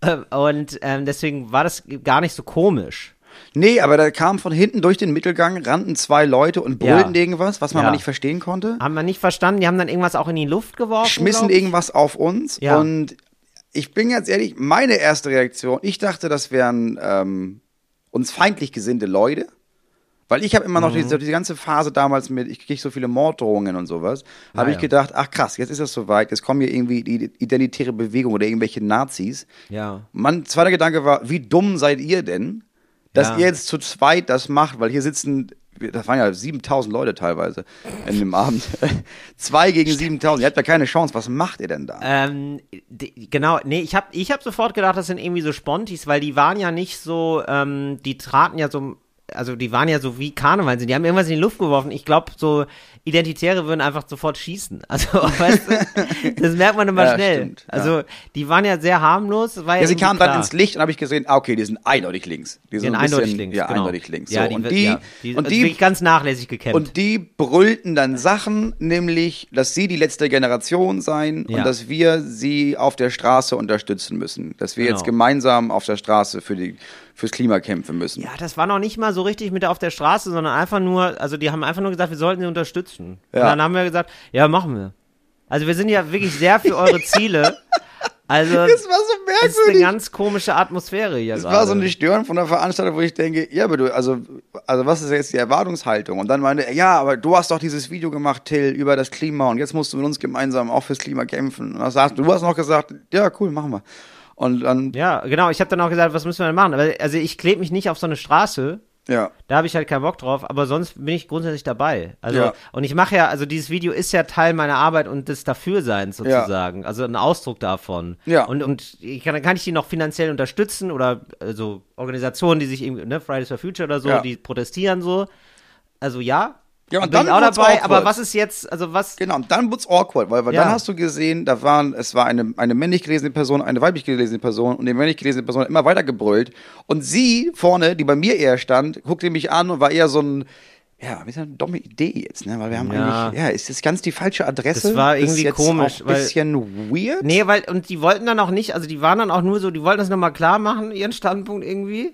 A: Ähm, Und ähm, deswegen war das gar nicht so komisch.
B: Nee, aber da kam von hinten durch den Mittelgang, rannten zwei Leute und
A: Ja.
B: brüllten irgendwas, was man
A: Ja.
B: aber nicht verstehen konnte.
A: Haben wir nicht verstanden. Die haben dann irgendwas auch in die Luft geworfen.
B: Schmissen irgendwas auf uns
A: Ja.
B: und ich bin ganz ehrlich, meine erste Reaktion, ich dachte, das wären ähm, uns feindlich gesinnte Leute. Weil ich habe immer
A: Mhm.
B: noch diese, diese ganze Phase damals mit, ich kriege so viele Morddrohungen und sowas, habe
A: ja.
B: ich gedacht, ach krass, jetzt ist das soweit, jetzt kommen hier irgendwie die identitäre Bewegung oder irgendwelche Nazis.
A: Ja.
B: Mein zweiter Gedanke war, wie dumm seid ihr denn, dass
A: Ja.
B: ihr jetzt zu zweit das macht, weil hier sitzen, das waren ja 7000 Leute teilweise in dem Abend. <laughs> Zwei gegen 7000, ihr habt ja keine Chance, was macht ihr denn da?
A: Ähm, genau, nee, ich habe ich hab sofort gedacht, das sind irgendwie so Spontis, weil die waren ja nicht so, ähm, die traten ja so, also die waren ja so wie Karneval sind, die haben irgendwas in die Luft geworfen. Ich glaube, so Identitäre würden einfach sofort schießen. <laughs> Also, weißt du, das merkt man immer
B: Ja,
A: schnell.
B: stimmt, ja.
A: Also, die waren ja sehr harmlos. War
B: Ja, sie kamen dann
A: klar.
B: ins Licht und habe ich gesehen, ah, okay, die sind eindeutig links. Die
A: Die
B: sind ein bisschen,
A: eindeutig links.
B: Ja,
A: genau.
B: eindeutig links.
A: Ja,
B: so.
A: die,
B: und die,
A: ja, die,
B: und die
A: ganz nachlässig gekämpft.
B: Und die brüllten dann Sachen, nämlich, dass sie die letzte Generation seien
A: Ja.
B: und dass wir sie auf der Straße unterstützen müssen. Dass wir
A: Genau.
B: jetzt gemeinsam auf der Straße für die, fürs Klima kämpfen müssen.
A: Ja, das war noch nicht mal so richtig mit auf der Straße, sondern einfach nur, also die haben einfach nur gesagt, wir sollten sie unterstützen. Und
B: Ja.
A: dann haben wir gesagt, ja, machen wir. Also wir sind ja wirklich sehr für eure Ziele. Also <laughs>
B: Das war so
A: es ist eine
B: merkwürdig.
A: ganz komische Atmosphäre hier
B: Das
A: gerade.
B: war so eine Störung von der Veranstaltung, wo ich denke, ja, aber du, also, also was ist jetzt die Erwartungshaltung? Und dann meinte er, ja, aber du hast doch dieses Video gemacht, Till, über das Klima und jetzt musst du mit uns gemeinsam auch fürs Klima kämpfen. Und dann sagst, du hast noch gesagt, ja, cool, machen wir. Und dann,
A: Ja, genau. Ich habe dann auch gesagt, was müssen wir denn machen? Aber, also ich klebe mich nicht auf so eine Straße.
B: ja.
A: Da habe ich halt keinen Bock drauf, aber sonst bin ich grundsätzlich dabei. Also,
B: Ja.
A: und ich mache ja, also dieses Video ist ja Teil meiner Arbeit und des Dafürseins sozusagen. Also ein Ausdruck davon.
B: Ja.
A: Und, und ich kann, kann ich die noch finanziell unterstützen oder also Organisationen, die sich irgendwie, ne, Fridays for Future oder so,
B: Ja.
A: die protestieren so. Also ja.
B: Ja, und
A: bin ich
B: dann
A: auch dabei,
B: awkward.
A: aber was ist jetzt, also was,
B: Genau, und dann wird's awkward, weil, weil
A: Ja.
B: dann hast du gesehen, da waren, es war eine, eine männlich gelesene Person, eine weiblich gelesene Person und die männlich gelesene Person hat immer weiter gebrüllt. Und sie vorne, die bei mir eher stand, guckte mich an und war eher so ein, ja, ein bisschen eine dumme Idee jetzt, ne? Weil wir haben
A: Ja.
B: eigentlich, ja, ist das ganz die falsche Adresse?
A: Das war irgendwie
B: jetzt
A: komisch,
B: ein
A: weil-
B: bisschen weird.
A: Nee, weil, und die wollten dann auch nicht, also die waren dann auch nur so, die wollten das nochmal klar machen, ihren Standpunkt irgendwie.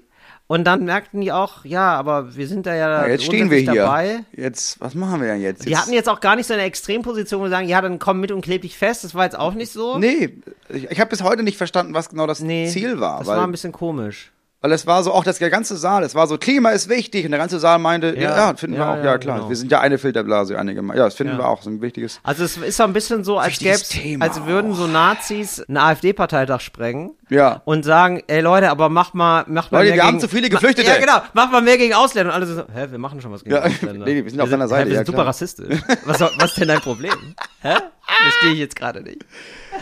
A: Und dann merkten die auch, ja, aber wir sind da ja,
B: Ja, jetzt stehen wir hier.
A: dabei.
B: Jetzt, was machen wir denn jetzt?
A: Die
B: jetzt
A: hatten jetzt auch gar nicht so eine Extremposition, wo sie sagen, ja, dann komm mit und kleb dich fest. Das war jetzt auch nicht so.
B: Nee, ich, ich habe bis heute nicht verstanden, was genau das
A: Nee,
B: Ziel war.
A: Das war ein bisschen komisch.
B: Weil es war so, auch das der ganze Saal, es war so, Klima ist wichtig. Und der ganze Saal meinte, ja,
A: Ja,
B: ja finden wir
A: ja,
B: auch,
A: ja,
B: klar.
A: genau.
B: Wir sind ja eine Filterblase, eine Geme- Ja, das finden
A: Ja.
B: wir auch, so ein wichtiges.
A: Also es ist so ein bisschen so, als
B: Thema
A: als würden so Nazis einen AfD-Parteitag sprengen
B: Ja.
A: und sagen, ey Leute, aber mach mal, mach mal
B: Leute,
A: mehr
B: wir haben
A: gegen,
B: zu viele Geflüchtete.
A: Ja, genau, mach mal mehr gegen Ausländer. Und alle so, hä, wir machen schon was gegen
B: Ja, <laughs>
A: Ausländer.
B: nee, wir sind auf deiner Seite,
A: Hä, wir
B: ja,
A: sind super
B: klar.
A: rassistisch. Was, was ist denn dein Problem? Hä? Verstehe ich jetzt gerade nicht.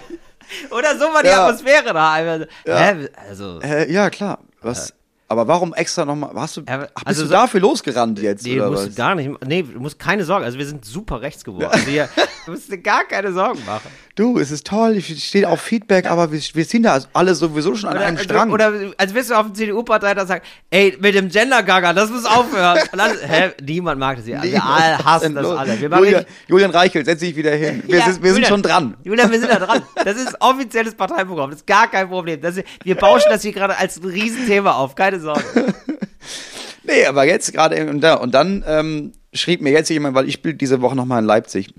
A: <laughs> Oder so war die
B: Ja.
A: Atmosphäre da. Einfach, so,
B: Ja.
A: Hä? Also,
B: Äh, ja, klar. Was, aber warum extra nochmal, hast du,
A: Ja,
B: ach, bist
A: also
B: du
A: so-
B: dafür losgerannt jetzt,
A: Nee,
B: oder
A: musst
B: was?
A: du gar nicht. Nee, du musst keine Sorge. Also wir sind super rechts geworden. <laughs> Also hier, du musst dir gar keine Sorgen machen.
B: Du, es ist toll, ich stehe auf Feedback, aber wir, wir ziehen da alle sowieso schon an einem
A: also,
B: Strang.
A: oder als wirst du auf dem CDU-Partei da sagen, ey, mit dem Gender-Gaga, das muss aufhören. Dann, hä, niemand mag das hier. Wir alle hassen das alle. Wir
B: Julian, Julian Reichelt, setz dich wieder hin. Wir,
A: Ja,
B: sind, wir sind
A: Julian,
B: schon dran.
A: Julian, wir sind da dran. Das ist offizielles Parteiprogramm. Das ist gar kein Problem. Das wir bauschen das hier gerade als ein Riesenthema auf. Keine Sorge. <laughs>
B: Nee, aber jetzt gerade eben und da. Und dann ähm, schrieb mir jetzt jemand, weil ich spiele diese Woche nochmal in Leipzig.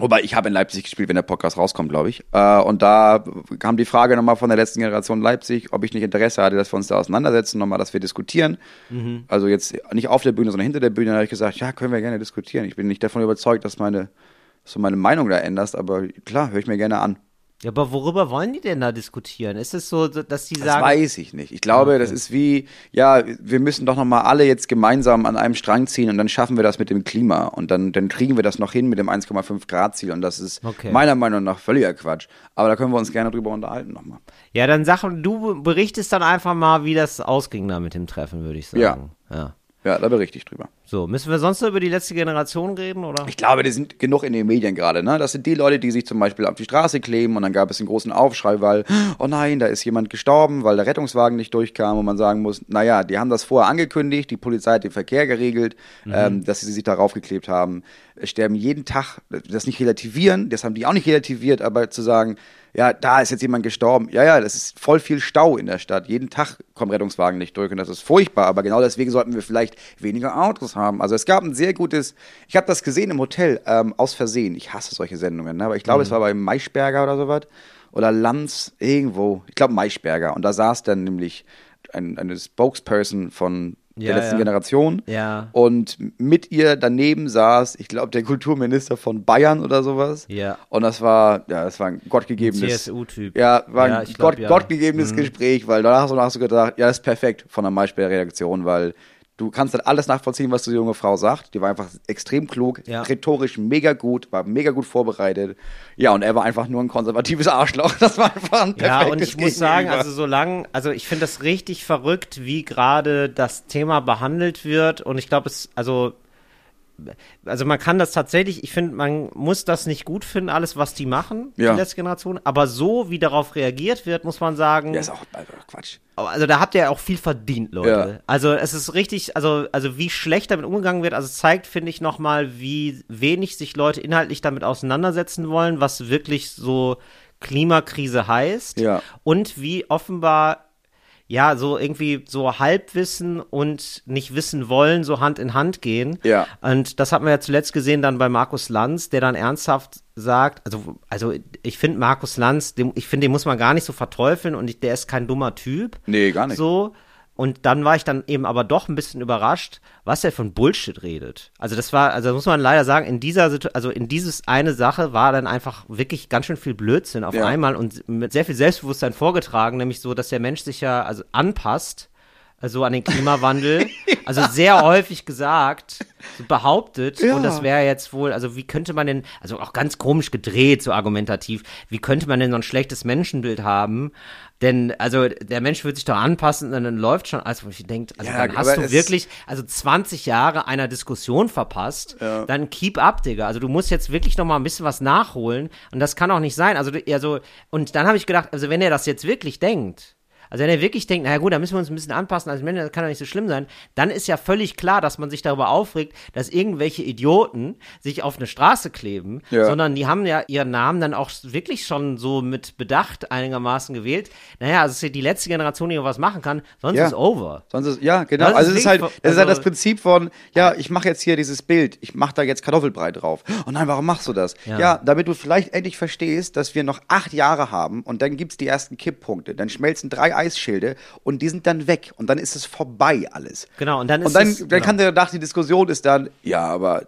B: Wobei ich habe in Leipzig gespielt, wenn der Podcast rauskommt, glaube ich. Äh, und da kam die Frage nochmal von der letzten Generation Leipzig, ob ich nicht Interesse hatte, dass wir uns da auseinandersetzen, nochmal, dass wir diskutieren. Also jetzt nicht auf der Bühne, sondern hinter der Bühne. Da habe ich gesagt, ja, können wir gerne diskutieren. Ich bin nicht davon überzeugt, dass meine, dass du meine Meinung da änderst, aber klar, höre ich mir gerne an.
A: Ja, aber worüber wollen die denn da diskutieren? Ist es so, dass die
B: Das
A: sagen,
B: weiß ich nicht. Ich glaube, das ist wie, ja, wir müssen doch nochmal alle jetzt gemeinsam an einem Strang ziehen und dann schaffen wir das mit dem Klima und dann, dann kriegen wir das noch hin mit dem 1,5 Grad Ziel und das ist
A: Okay.
B: meiner Meinung nach völliger Quatsch. Aber da können wir uns gerne drüber unterhalten nochmal.
A: ja, dann sag, du berichtest dann einfach mal, wie das ausging da mit dem Treffen, würde ich sagen. ja.
B: Ja, da berichte ich drüber.
A: So, müssen wir sonst noch über die letzte Generation reden, oder?
B: Ich glaube, die sind genug in den Medien gerade. Ne? Das sind die Leute, die sich zum Beispiel auf die Straße kleben und dann gab es einen großen Aufschrei, weil, oh nein, da ist jemand gestorben, weil der Rettungswagen nicht durchkam und man sagen muss, naja, die haben das vorher angekündigt, die Polizei hat den Verkehr geregelt, ähm, dass sie sich darauf geklebt haben. Es sterben jeden Tag, das nicht relativieren, das haben die auch nicht relativiert, aber zu sagen, ja, da ist jetzt jemand gestorben. Ja, ja, das ist voll viel Stau in der Stadt. Jeden Tag kommen Rettungswagen nicht durch und das ist furchtbar. Aber genau deswegen sollten wir vielleicht weniger Autos haben. Also es gab ein sehr gutes, ich habe das gesehen im Hotel ähm, aus Versehen. Ich hasse solche Sendungen, ne? aber ich glaube, es war bei Maischberger oder sowas oder Lanz irgendwo. Ich glaube Maischberger und da saß dann nämlich ein, eine Spokesperson von der
A: Ja,
B: letzten
A: ja.
B: Generation.
A: Ja.
B: Und mit ihr daneben saß, ich glaube, der Kulturminister von Bayern oder sowas.
A: Ja.
B: Und das war, ja, das war ein gottgegebenes.
A: CSU-Typ.
B: Ja, war ein
A: glaub,
B: Gott, gottgegebenes
A: Mhm.
B: Gespräch, weil danach hast du, gedacht, ja, das ist perfekt von der Maischberger-Redaktion, weil du kannst dann alles nachvollziehen, was die junge Frau sagt. Die war einfach extrem klug,
A: Ja.
B: rhetorisch mega gut, war mega gut vorbereitet. Ja, und er war einfach nur ein konservatives Arschloch. <laughs> Das war einfach ein
A: Ja,
B: perfektes
A: und ich muss sagen,
B: Gegenüber.
A: also solange, also ich finde das richtig verrückt, wie gerade das Thema behandelt wird. Und ich glaube, es, also, also man kann das tatsächlich, ich finde, man muss das nicht gut finden, alles, was die machen,
B: Ja.
A: die letzte Generation. Aber so, wie darauf reagiert wird, muss man sagen,
B: Ja, ist auch also Quatsch.
A: also da habt ihr auch viel verdient, Leute.
B: Ja.
A: Also es ist richtig, also, also wie schlecht damit umgegangen wird, also es zeigt, finde ich, nochmal, wie wenig sich Leute inhaltlich damit auseinandersetzen wollen, was wirklich so Klimakrise heißt.
B: Ja.
A: Und wie offenbar ja, so irgendwie so Halbwissen und nicht wissen wollen, so Hand in Hand gehen.
B: Ja.
A: Und das hat man ja zuletzt gesehen dann bei Markus Lanz, der dann ernsthaft sagt, also, also ich finde Markus Lanz, dem, ich finde, den muss man gar nicht so verteufeln und ich, der ist kein dummer Typ.
B: Nee, gar nicht.
A: So. Und dann war ich dann eben aber doch ein bisschen überrascht, was er von Bullshit redet. Also das war, also muss man leider sagen, in dieser Situation, also in dieses eine Sache war dann einfach wirklich ganz schön viel Blödsinn auf
B: Ja.
A: einmal und mit sehr viel Selbstbewusstsein vorgetragen, nämlich so, dass der Mensch sich ja also anpasst, also an den Klimawandel. <laughs> Also sehr häufig gesagt, so behauptet,
B: Ja.
A: und das wäre jetzt wohl, also wie könnte man denn, also auch ganz komisch gedreht, so argumentativ, wie könnte man denn so ein schlechtes Menschenbild haben? Denn, also, der Mensch wird sich doch anpassen und dann läuft schon, also ich denkt, also
B: Ja,
A: dann hast du wirklich, also 20 Jahre einer Diskussion verpasst, dann keep up, Digga. Also du musst jetzt wirklich noch mal ein bisschen was nachholen und das kann auch nicht sein. Also, also und dann habe ich gedacht, also wenn er das jetzt wirklich denkt, also wenn er wirklich denkt, naja gut, da müssen wir uns ein bisschen anpassen, als Mensch, das kann doch nicht so schlimm sein, dann ist ja völlig klar, dass man sich darüber aufregt, dass irgendwelche Idioten sich auf eine Straße kleben,
B: Ja.
A: sondern die haben ja ihren Namen dann auch wirklich schon so mit Bedacht einigermaßen gewählt. Naja, also es ist ja die letzte Generation, die noch was machen kann, sonst
B: Ja.
A: ist over.
B: Sonst ist, ja, genau.
A: Das
B: also es ist halt, das ist halt
A: also-
B: das Prinzip von, ja, ich mache jetzt hier dieses Bild, ich mache da jetzt Kartoffelbrei drauf. Oh nein, warum machst du das?
A: Ja.
B: Ja. damit du vielleicht endlich verstehst, dass wir noch acht Jahre haben und dann gibt's die ersten Kipppunkte. Dann schmelzen drei Eisschilde und die sind dann weg und dann ist es vorbei alles.
A: Genau, und dann ist
B: Und dann,
A: es-
B: dann
A: genau.
B: kann der nach die Diskussion ist dann, ja, aber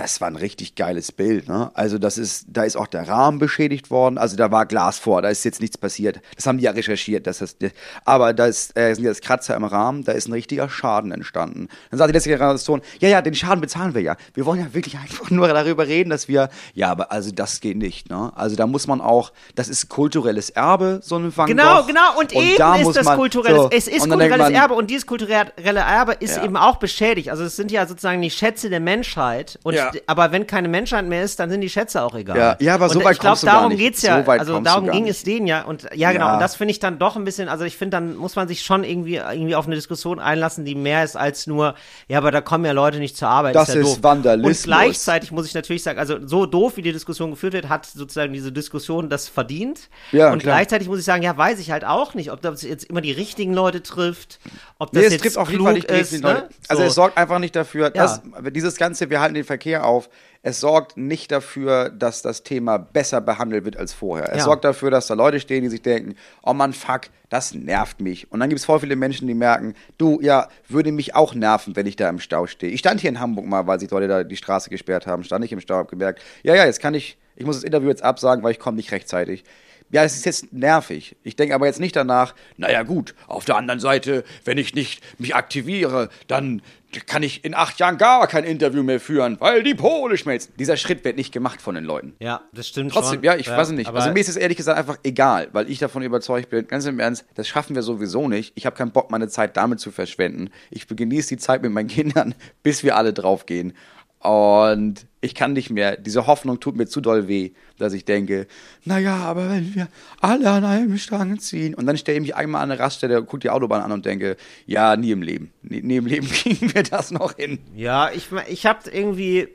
B: es war ein richtig geiles Bild, ne? Also das ist, da ist auch der Rahmen beschädigt worden, also da war Glas vor, da ist jetzt nichts passiert. Das haben die ja recherchiert, dass das, aber da ist, äh, sind jetzt Kratzer im Rahmen, da ist ein richtiger Schaden entstanden. Dann sagt die letzte Generation, ja, ja, den Schaden bezahlen wir ja. Wir wollen ja wirklich einfach nur darüber reden, dass wir, ja, aber also das geht nicht, ne? Also da muss man auch, das ist kulturelles Erbe, so ein Van
A: Genau,
B: Gogh.
A: genau. Und, eben
B: da
A: ist das
B: man-
A: kulturelles,
B: so,
A: es ist
B: und
A: kulturelles
B: man,
A: Erbe und dieses kulturelle Erbe ist
B: Ja.
A: eben auch beschädigt. Also es sind ja sozusagen die Schätze der Menschheit. Und,
B: Ja.
A: Aber wenn keine Menschheit mehr ist, dann sind die Schätze auch egal.
B: Ja, ja, aber so
A: und
B: weit
A: ich glaube, darum
B: nicht.
A: geht's ja.
B: So
A: also darum ging
B: nicht.
A: es denen ja. Und ja, genau.
B: Ja.
A: Und das finde ich dann doch ein bisschen, also ich finde, dann muss man sich schon irgendwie, irgendwie auf eine Diskussion einlassen, die mehr ist als nur, ja, aber da kommen ja Leute nicht zur Arbeit.
B: Das
A: ja
B: ist
A: doof.
B: Vandalismus.
A: Und gleichzeitig muss ich natürlich sagen, also so doof, wie die Diskussion geführt wird, hat sozusagen diese Diskussion das verdient.
B: Ja,
A: und
B: klar.
A: gleichzeitig muss ich sagen, ja, weiß ich halt auch nicht, ob das jetzt immer die richtigen Leute trifft, ob das
B: Nee, es
A: jetzt
B: trifft auf jeden
A: klug
B: Fall nicht die
A: ist. Ne?
B: Also
A: so.
B: es sorgt einfach nicht dafür,
A: Ja.
B: dass dieses ganze, wir halten den Verkehr auf, es sorgt nicht dafür, dass das Thema besser behandelt wird als vorher. Es
A: Ja.
B: sorgt dafür, dass da Leute stehen, die sich denken, oh Mann, fuck, das nervt mich. Und dann gibt es voll viele Menschen, die merken, du, ja, würde mich auch nerven, wenn ich da im Stau stehe. Ich stand hier in Hamburg mal, weil sich Leute da die Straße gesperrt haben, stand ich im Stau, hab gemerkt, ja, ja, jetzt kann ich, ich muss das Interview jetzt absagen, weil ich komme nicht rechtzeitig. Ja, es ist jetzt nervig. Ich denke aber jetzt nicht danach, naja gut, auf der anderen Seite, wenn ich nicht mich aktiviere, dann kann ich in acht Jahren gar kein Interview mehr führen, weil die Pole schmelzen. Dieser Schritt wird nicht gemacht von den Leuten.
A: ja, das stimmt
B: Trotzdem,
A: schon.
B: ja, ich weiß es nicht. Also mir ist es ehrlich gesagt einfach egal, weil ich davon überzeugt bin, ganz im Ernst, das schaffen wir sowieso nicht. Ich habe keinen Bock, meine Zeit damit zu verschwenden. Ich genieße die Zeit mit meinen <laughs> Kindern, bis wir alle draufgehen. Und ich kann nicht mehr. Diese Hoffnung tut mir zu doll weh, dass ich denke, naja, aber wenn wir alle an einem Strang ziehen. Und dann stelle ich mich einmal an eine Raststelle, gucke die Autobahn an und denke, ja, nie im Leben. Nie, nie im Leben <laughs> kriegen wir das noch hin.
A: Ja, ich, ich habe irgendwie,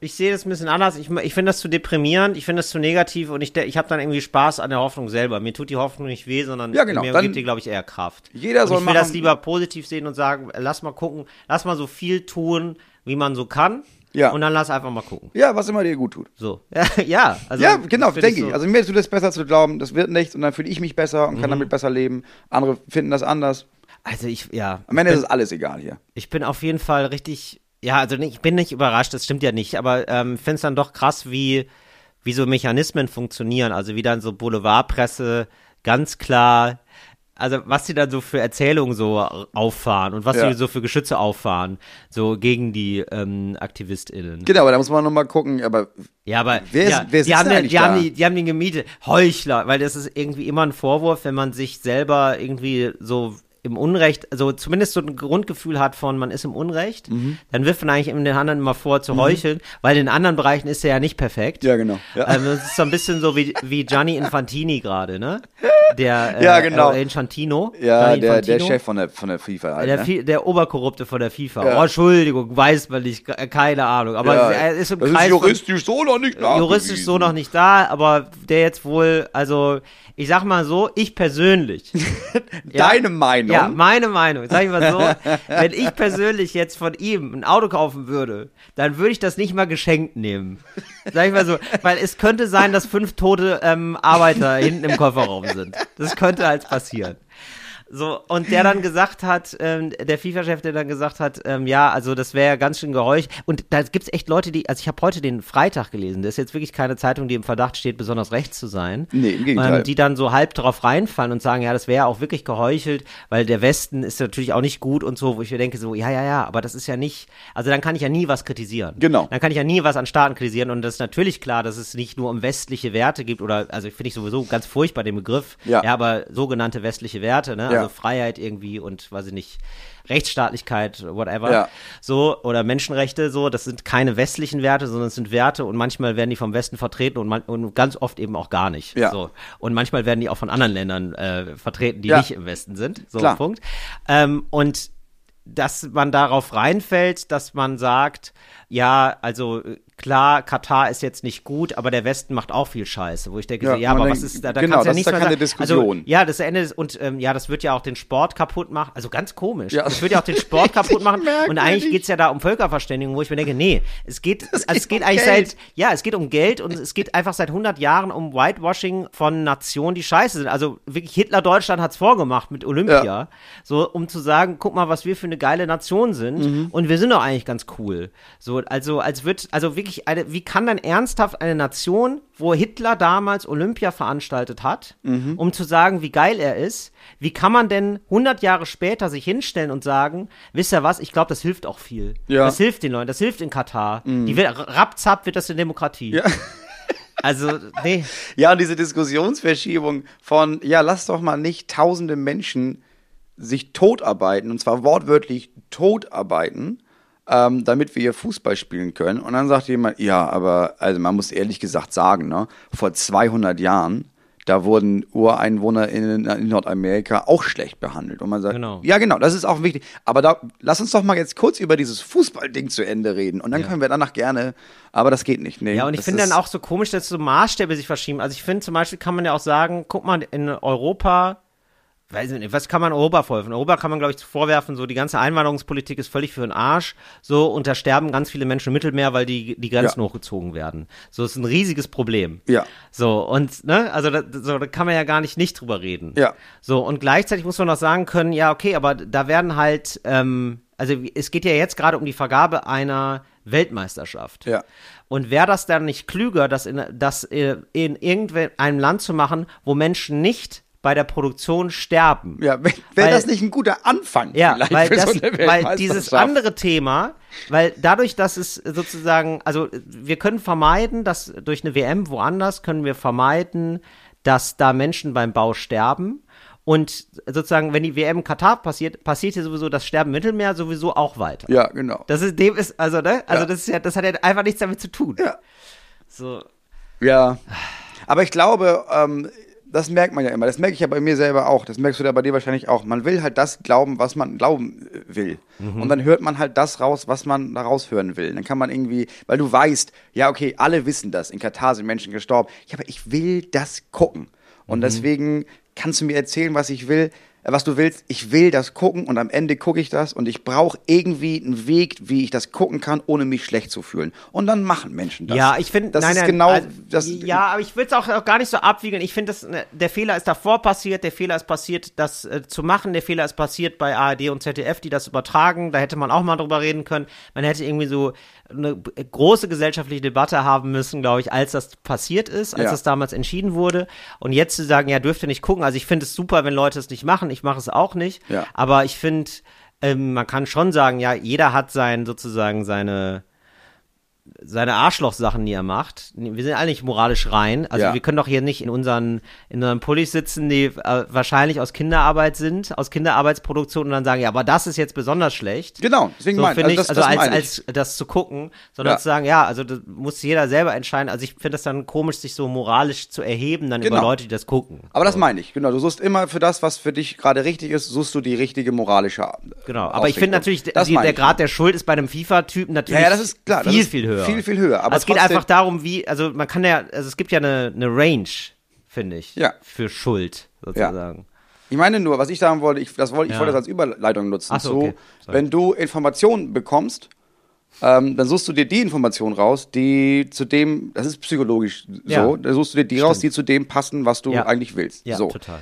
A: ich sehe das ein bisschen anders. Ich, ich finde das zu deprimierend, ich finde das zu negativ und ich, ich habe dann irgendwie Spaß an der Hoffnung selber. Mir tut die Hoffnung nicht weh, sondern
B: Ja, genau,
A: mir
B: dann-
A: gibt die, glaube ich, eher Kraft.
B: Jeder
A: und
B: soll
A: ich will das
B: machen-
A: lieber positiv sehen und sagen, lass mal gucken, lass mal so viel tun, wie man so kann.
B: Ja.
A: Und dann lass einfach mal gucken.
B: Ja, was immer dir gut tut.
A: So. <laughs> Ja, also.
B: ja, genau, denke ich.
A: so.
B: Also mir tut es besser zu glauben, das wird nichts und dann fühle ich mich besser und
A: Mhm.
B: kann damit besser leben. Andere finden das anders.
A: also ich, ja.
B: Am Ende ist es alles egal hier.
A: Ich bin auf jeden Fall richtig, ja, also ich bin nicht überrascht, das stimmt ja nicht, aber ähm, finde es dann doch krass, wie, wie so Mechanismen funktionieren, also wie dann so Boulevardpresse ganz klar, also was sie dann so für Erzählungen so auffahren und was
B: Ja.
A: sie so für Geschütze auffahren, so gegen die ähm, AktivistInnen.
B: Genau, aber da muss man nochmal gucken, aber
A: Ja, aber
B: Wer ist-
A: ja,
B: wer
A: die,
B: sitzt
A: haben den, die, haben die, die haben den gemietet. Heuchler, weil das ist irgendwie immer ein Vorwurf, wenn man sich selber irgendwie so im Unrecht, also zumindest so ein Grundgefühl hat von, man ist im Unrecht,
B: Mhm.
A: dann wirft man eigentlich den anderen immer vor zu heucheln, weil in anderen Bereichen ist er ja nicht perfekt.
B: ja, genau. Ja.
A: Also das ist so ein bisschen so wie, wie Gianni Infantini gerade, ne? Der, äh,
B: Ja, genau.
A: äh, Infantino.
B: ja,
A: Gianni
B: der, der
A: Infantino.
B: Chef von der, von der FIFA halt,
A: Der,
B: ne?
A: Der Oberkorrupte von der FIFA.
B: Ja.
A: Oh, Entschuldigung, weiß man nicht, ke- keine Ahnung. Aber
B: ja,
A: er ist im
B: das
A: Kreis
B: ist
A: von-
B: juristisch so noch nicht
A: juristisch so noch nicht da, aber der jetzt wohl, also ich sag mal so, ich persönlich. <laughs>
B: Deine Meinung?
A: Ja, meine Meinung. Sag ich mal so, <laughs> wenn ich persönlich jetzt von ihm ein Auto kaufen würde, dann würde ich das nicht mal geschenkt nehmen. Sag ich mal so, weil es könnte sein, dass fünf tote ähm, Arbeiter hinten im Kofferraum sind. Das könnte halt passieren. So, und der dann gesagt hat, ähm, der FIFA-Chef, der dann gesagt hat, ähm, ja, also das wäre ja ganz schön geheucht. Und da gibt's echt Leute, die, also ich habe heute den Freitag gelesen, das ist jetzt wirklich keine Zeitung, die im Verdacht steht, besonders rechts zu sein.
B: Nee, im Gegenteil.
A: Ähm, die dann so halb drauf reinfallen und sagen, ja, das wäre auch wirklich geheuchelt, weil der Westen ist natürlich auch nicht gut und so, wo ich mir denke, so, ja, ja, ja, aber das ist ja nicht, also dann kann ich ja nie was kritisieren.
B: Genau.
A: Dann kann ich ja nie was an Staaten kritisieren und das ist natürlich klar, dass es nicht nur um westliche Werte gibt oder, also finde ich sowieso ganz furchtbar den Begriff,
B: Ja.
A: aber sogenannte westliche Werte, ne,
B: Ja.
A: Also Freiheit irgendwie und, weiß ich nicht, Rechtsstaatlichkeit, whatever,
B: Ja.
A: so, oder Menschenrechte, so, das sind keine westlichen Werte, sondern es sind Werte und manchmal werden die vom Westen vertreten und, man, und ganz oft eben auch gar nicht.
B: Ja.
A: So. Und manchmal werden die auch von anderen Ländern äh, vertreten, die
B: Ja.
A: nicht im Westen sind. So,
B: Klar.
A: Punkt. Ähm, und dass man darauf reinfällt, dass man sagt, ja, also klar, Katar ist jetzt nicht gut, aber der Westen macht auch viel Scheiße, wo ich denke,
B: Ja,
A: so, ja, aber was ist da, da
B: genau,
A: ja
B: das
A: nicht
B: ist ja keine
A: sagen.
B: Diskussion.
A: Also, ja, das ist Ende des, und ähm, ja, das wird ja auch den Sport kaputt machen, also ganz komisch.
B: Ja.
A: Das wird ja auch den Sport <laughs> kaputt machen und eigentlich geht's ja da um Völkerverständigung, wo ich mir denke, nee, es geht, <laughs> also es geht
B: um
A: eigentlich
B: Geld.
A: seit, ja, es geht um Geld und es geht einfach seit 100 Jahren um Whitewashing von Nationen, die scheiße sind. Also wirklich Hitler Deutschland hat's vorgemacht mit Olympia,
B: Ja.
A: so um zu sagen, guck mal, was wir für eine geile Nation sind
B: Mhm.
A: und wir sind doch eigentlich ganz cool. So, also als wird, also wirklich eine, wie kann dann ernsthaft eine Nation, wo Hitler damals Olympia veranstaltet hat,
B: Mhm.
A: um zu sagen, wie geil er ist, wie kann man denn 100 Jahre später sich hinstellen und sagen, wisst ihr was, ich glaube, das hilft auch viel.
B: Ja. Mhm.
A: Das hilft den Leuten, das hilft in Katar. Die wird, rapzapp wird das eine Demokratie.
B: Ja. <laughs>
A: Also, nee.
B: Ja, und diese Diskussionsverschiebung von, ja, lass doch mal nicht tausende Menschen sich totarbeiten, und zwar wortwörtlich totarbeiten, ähm, damit wir hier Fußball spielen können. Und dann sagt jemand, ja, aber, also man muss ehrlich gesagt sagen, ne, vor 200 Jahren, da wurden Ureinwohner in, in Nordamerika auch schlecht behandelt. Und man sagt,
A: Genau.
B: ja, genau, das ist auch wichtig. Aber da, lass uns doch mal jetzt kurz über dieses Fußballding zu Ende reden. Und dann können wir danach gerne, aber das geht nicht. Nee,
A: Ja, und ich finde dann auch so komisch, dass so Maßstäbe sich verschieben. Also ich finde zum Beispiel kann man ja auch sagen, guck mal, in Europa, weiß ich nicht, was kann man Europa vorwerfen? Europa kann man, glaube ich, vorwerfen, so die ganze Einwanderungspolitik ist völlig für den Arsch. So, und da sterben ganz viele Menschen im Mittelmeer, weil die, die Grenzen
B: Ja.
A: hochgezogen werden. So, ist ein riesiges Problem.
B: Ja.
A: So, und, ne, also da, so, da kann man ja gar nicht nicht drüber reden.
B: Ja.
A: So, und gleichzeitig muss man noch sagen können, ja, okay, aber da werden halt, ähm, also es geht ja jetzt gerade um die Vergabe einer Weltmeisterschaft.
B: Ja.
A: Und wäre das dann nicht klüger, das in, das in irgendeinem Land zu machen, wo Menschen nicht bei der Produktion sterben?
B: Ja, wäre das nicht ein guter Anfang
A: Ja,
B: vielleicht
A: weil,
B: für
A: das,
B: so eine
A: weil dieses andere Thema, weil dadurch, dass es sozusagen, also wir können vermeiden, dass durch eine WM woanders können wir vermeiden, dass da Menschen beim Bau sterben. Und sozusagen, wenn die WM in Katar passiert, passiert hier sowieso das Sterben im Mittelmeer sowieso auch weiter.
B: Ja, genau.
A: Das ist dem ist, also, ne? Also
B: Ja.
A: das ist ja, das hat ja einfach nichts damit zu tun.
B: Ja.
A: So.
B: Ja. Aber ich glaube, ähm, das merkt man ja immer. Das merke ich ja bei mir selber auch. Das merkst du ja bei dir wahrscheinlich auch. Man will halt das glauben, was man glauben äh, will.
A: Mhm.
B: Und dann hört man halt das raus, was man da raushören will. Dann kann man irgendwie, weil du weißt, ja, okay, alle wissen das. In Katar sind Menschen gestorben. Ja, aber ich will das gucken.
A: Mhm.
B: Und deswegen kannst du mir erzählen, was ich will, was du willst. Ich will das gucken und am Ende gucke ich das und ich brauche irgendwie einen Weg, wie ich das gucken kann, ohne mich schlecht zu fühlen. Und dann machen Menschen das.
A: Ja, ich finde,
B: das
A: nein,
B: ist
A: nein,
B: genau
A: also,
B: das.
A: Ja, aber ich will es auch, auch gar nicht so abwiegeln. Ich finde, ne, der Fehler ist davor passiert, der Fehler ist passiert, das äh, zu machen, der Fehler ist passiert bei ARD und ZDF, die das übertragen. Da hätte man auch mal drüber reden können. Man hätte irgendwie so eine b- große gesellschaftliche Debatte haben müssen, glaube ich, als das passiert ist, als
B: Ja.
A: das damals entschieden wurde. Und jetzt zu sagen, ja, dürft ihr nicht gucken. Also ich finde es super, wenn Leute es nicht machen. Ich mache es auch nicht.
B: Ja.
A: Aber ich finde, ähm, man kann schon sagen, ja, jeder hat sein, sozusagen seine, seine Arschlochsachen, die er macht. Wir sind alle nicht moralisch rein. Also
B: Ja.
A: wir können doch hier nicht in unseren, in unseren Pullis sitzen, die äh, wahrscheinlich aus Kinderarbeit sind, aus Kinderarbeitsproduktion und dann sagen, ja, aber das ist jetzt besonders schlecht.
B: Genau, deswegen
A: So
B: meine
A: finde ich,
B: das,
A: also
B: das
A: als, als das zu gucken, sondern
B: Ja.
A: zu sagen, ja, also das muss jeder selber entscheiden. Also ich finde das dann komisch, sich so moralisch zu erheben, dann über
B: Genau.
A: Leute, die das gucken.
B: Aber das meine ich, genau. Du suchst immer für das, was für dich gerade richtig ist, suchst du die richtige moralische
A: Genau, aber ich finde natürlich, die, der. Grad der Schuld ist bei einem FIFA-Typen natürlich
B: Ja, ja, das ist klar,
A: viel,
B: ist
A: viel höher.
B: Viel, viel höher, aber
A: es geht einfach darum, wie, also man kann ja, also es gibt ja eine, eine Range, finde ich,
B: Ja.
A: für Schuld sozusagen.
B: Ich meine nur, was ich sagen wollte, ich, das wollte, ich
A: Ja.
B: wollte das als Überleitung nutzen.
A: Ach so, okay.
B: Wenn du Informationen bekommst, ähm, dann suchst du dir die Informationen raus, die zu dem, das ist psychologisch
A: Ja.
B: so, da suchst du dir die raus, die zu dem passen, was du
A: Ja.
B: eigentlich willst.
A: Ja,
B: so.
A: total.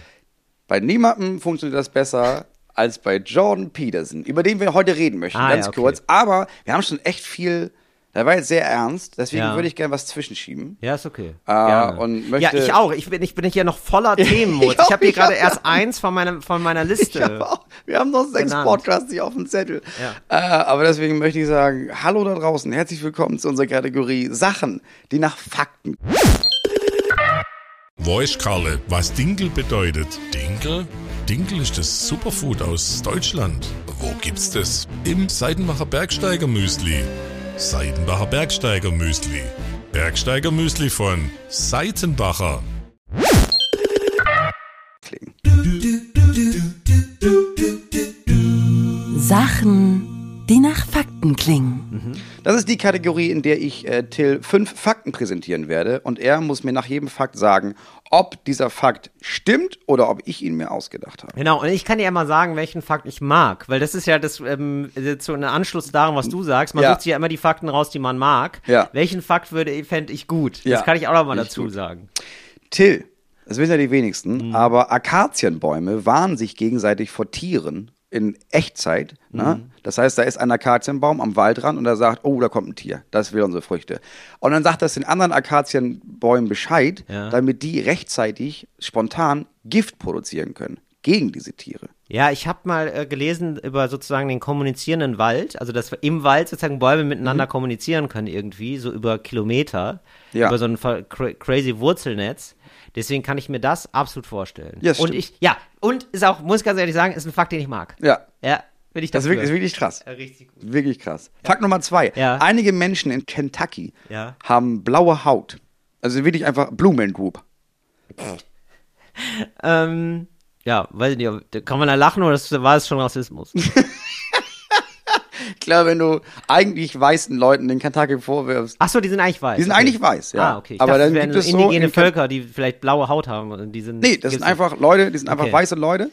B: Bei niemandem funktioniert das besser als bei Jordan Peterson, über den wir heute reden möchten,
A: Ah,
B: ganz
A: ja, okay.
B: kurz. Aber wir haben schon echt viel, der war jetzt sehr ernst, deswegen
A: Ja.
B: würde ich gerne was zwischenschieben.
A: Ja, ist okay.
B: Äh, und möchte-
A: ja, ich auch. Ich bin, ich bin hier noch voller <laughs> Themenmodus.
B: Ich
A: Ich habe hier gerade erst <laughs> eins von meiner, von meiner Liste.
B: Ich hab auch, wir haben noch sechs
A: Genannt.
B: Podcasts hier auf dem Zettel.
A: Ja.
B: Äh, aber deswegen möchte ich sagen, hallo da draußen, herzlich willkommen zu unserer Kategorie Sachen, die nach Fakten.
D: Weiß Karle, was Dinkel bedeutet. Dinkel? Dinkel ist das Superfood aus Deutschland. Wo gibt's das? Im Seidenbacher Bergsteiger Müsli. Seidenbacher Bergsteiger Müsli. Bergsteiger Müsli von Seitenbacher.
C: Sachen, die nach Fakten klingen.
B: Das ist die Kategorie, in der ich äh, Till fünf Fakten präsentieren werde und er muss mir nach jedem Fakt sagen, ob dieser Fakt stimmt oder ob ich ihn mir ausgedacht habe.
A: Genau, und ich kann dir ja mal sagen, welchen Fakt ich mag, weil das ist ja das ähm, so ein Anschluss daran, was du sagst. Man
B: Ja.
A: sucht sich ja immer die Fakten raus, die man mag.
B: Ja.
A: Welchen Fakt würde fände ich gut?
B: Ja.
A: Das kann ich auch noch mal
B: ich
A: dazu
B: gut.
A: sagen.
B: Till, das wissen ja die wenigsten,
A: Mhm.
B: aber Akazienbäume warnen sich gegenseitig vor Tieren in Echtzeit. Ne?
A: Mhm.
B: Das heißt, da ist ein Akazienbaum am Waldrand und er sagt, oh, da kommt ein Tier, das will unsere Früchte. Und dann sagt das den anderen Akazienbäumen Bescheid,
A: Ja.
B: damit die rechtzeitig spontan Gift produzieren können gegen diese Tiere.
A: Ja, ich habe mal äh, gelesen über sozusagen den kommunizierenden Wald, also dass im Wald sozusagen Bäume miteinander kommunizieren können irgendwie, so über Kilometer,
B: Mhm. Ja.
A: über so ein crazy Wurzelnetz. Deswegen kann ich mir das absolut vorstellen.
B: Ja, das
A: und ich, ja, und ist auch, muss ich ganz ehrlich sagen, ist ein Fakt, den ich mag.
B: Ja,
A: Ja, will ich
B: das ist
A: dafür.
B: wirklich, ist wirklich krass.
A: Ja, richtig gut.
B: Wirklich krass. Fakt Nummer zwei.
A: Ja.
B: Einige Menschen in Kentucky
A: Ja.
B: haben blaue Haut. Also wirklich einfach Blumen Group. <laughs>
A: Ähm, ja, weiß ich nicht, kann man da lachen oder das, war es schon Rassismus? <laughs>
B: Klar, wenn du eigentlich weißen Leuten in Kentucky vorwirfst,
A: Ach so, die sind eigentlich weiß.
B: Die sind
A: okay.
B: eigentlich weiß, ja.
A: Ah, okay. Ich
B: Aber
A: dachte,
B: dann gibt es so
A: indigene Völker, die vielleicht blaue Haut haben. und Die sind,
B: Nee, das sind einfach Leute, die sind einfach
A: Okay.
B: weiße Leute,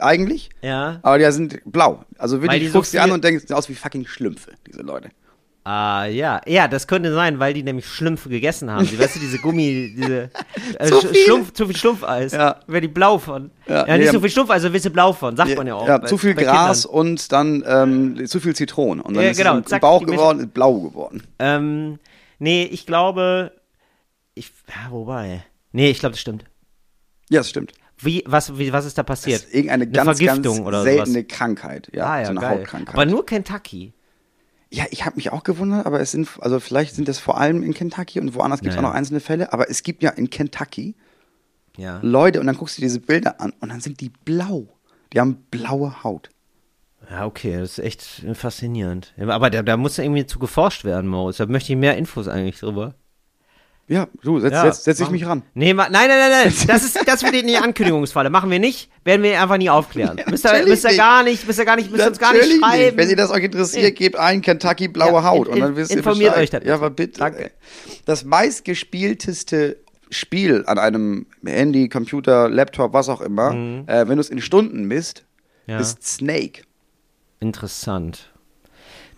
B: eigentlich,
A: Ja.
B: aber die sind blau. Also wirklich, du
A: so
B: guckst die an und denkst, sehen aus wie fucking Schlümpfe, diese Leute.
A: Ah, ja. Ja, das könnte sein, weil die nämlich Schlümpfe gegessen haben. Die, weißt du, diese Gummi, diese <laughs> äh,
B: Zu viel.
A: Schlumpf, zu viel Schlumpfeis.
B: Ja.
A: Wäre die blau von.
B: Ja,
A: Ja,
B: nee,
A: nicht so
B: ähm,
A: viel Schlumpf, also du blau von, sagt man ja auch.
B: Ja,
A: bei-
B: zu viel Gras
A: Kindern.
B: und dann ähm, zu viel Zitronen. Und dann
A: Ja,
B: ist
A: genau,
B: es im Bauch geworden, ist blau geworden.
A: Ähm, nee, ich glaube, ich, ja, wobei. Nee, ich glaube, das stimmt.
B: Ja, das stimmt.
A: Wie, was, wie, was ist da
B: Das
A: passiert?
B: ist irgendeine
A: Eine
B: ganz,
A: Vergiftung
B: ganz
A: oder
B: seltene
A: sowas.
B: Krankheit. Ja,
A: ah, ja,
B: so eine
A: geil.
B: Hautkrankheit.
A: Aber nur Kentucky.
B: Ja, ich habe mich auch gewundert, aber es sind, also vielleicht sind das vor allem in Kentucky und woanders gibt es
A: Ja,
B: auch noch einzelne Fälle, aber es gibt ja in Kentucky
A: Ja.
B: Leute und dann guckst du dir diese Bilder an und dann sind die blau. Die haben blaue Haut.
A: Ja, okay, das ist echt faszinierend. Aber da, da muss irgendwie zu geforscht werden, Maus. Da möchte ich mehr Infos eigentlich drüber.
B: Ja, du, setz,
A: Ja,
B: setz, setz dich
A: machen-
B: mich ran.
A: Nee, nein, nein, nein, nein. <laughs> Das ist, das wird in die Ankündigungsfalle. Machen wir nicht, werden wir einfach nie aufklären. <laughs> müsst ihr, müsst ihr
B: nicht.
A: gar nicht, müsst ihr gar nicht, müsst ihr uns gar nicht schreiben.
B: Wenn ihr das euch interessiert,
A: Nee.
B: gebt ein Kentucky blaue
A: Ja,
B: Haut
A: in-
B: und dann
A: in-
B: wisst ihr
A: informiert
B: Bescheid.
A: euch da bitte.
B: Ja, aber bitte.
A: Danke.
B: Das meistgespielteste Spiel an einem Handy, Computer, Laptop, was auch immer, äh, wenn du es in Stunden misst,
A: Mhm. Ja.
B: ist Snake.
A: Interessant.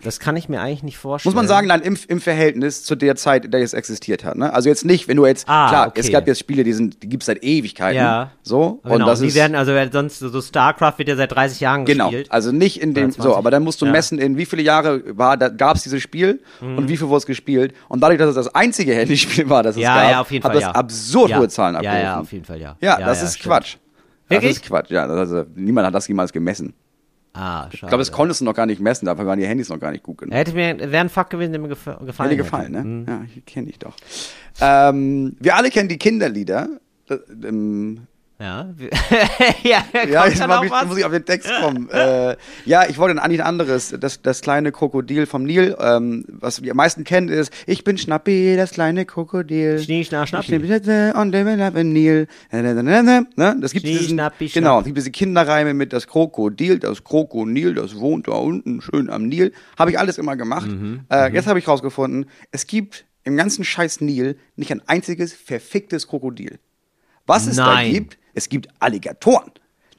A: Das kann ich mir eigentlich nicht vorstellen.
B: Muss man sagen, nein, im, im Verhältnis zu der Zeit, in der es existiert hat. Ne? Also jetzt nicht, wenn du jetzt,
A: Ah,
B: klar,
A: okay.
B: es gab jetzt Spiele, die sind, die gibt es seit Ewigkeiten.
A: Ja.
B: So.
A: Genau,
B: und das
A: die
B: ist,
A: werden, also sonst so StarCraft wird ja seit 30 Jahren
B: Genau,
A: gespielt.
B: also nicht in dem, so,
A: 20.
B: aber dann musst du
A: Ja.
B: messen, in wie viele Jahre war, da gab es dieses Spiel
A: Mhm.
B: und wie viel wurde es gespielt. Und dadurch, dass es das einzige Handyspiel war, das es
A: ja,
B: gab,
A: ja, auf jeden
B: hat
A: Fall.
B: das
A: ja.
B: absurd hohe Zahlen abgerufen.
A: Ja, ja, auf jeden Fall, ja.
B: Ja, das ist
A: stimmt.
B: Quatsch.
A: Wirklich?
B: Das ist Quatsch, ja. Das, also, niemand hat das jemals gemessen.
A: Ah, schade.
B: Ich glaube, das konntest du noch gar nicht messen, dafür waren die Handys noch gar nicht gut genug.
A: Hätte mir, wäre ein Fakt gewesen, der mir gef gefallen
B: dir
A: hätte.
B: gefallen, ne?
A: Mhm.
B: Ja, ich kenne dich doch. Ähm, wir alle kennen die Kinderlieder. Äh, ähm,
A: Ja. <laughs> ja,
B: Ja, jetzt
A: da
B: mal ich, muss ich auf den Text kommen. äh, ja, ich wollte eigentlich ein anderes. Das, das kleine Krokodil vom Nil. Ähm, was wir am meisten kennen ist, ich bin Schnappi, das kleine Krokodil.
A: Schnie, schna, schnappi.
B: On the Nil. Ne? Das gibt
A: Schnie,
B: diesen,
A: schnappi,
B: genau, es gibt diese Kinderreime mit das Krokodil, das Krokonil, das wohnt da unten schön am Nil. Habe ich alles immer gemacht.
A: Mhm,
B: äh, jetzt habe ich rausgefunden, es gibt im ganzen scheiß Nil nicht ein einziges verficktes Krokodil. Was es da
A: Nein.
B: gibt, es gibt Alligatoren.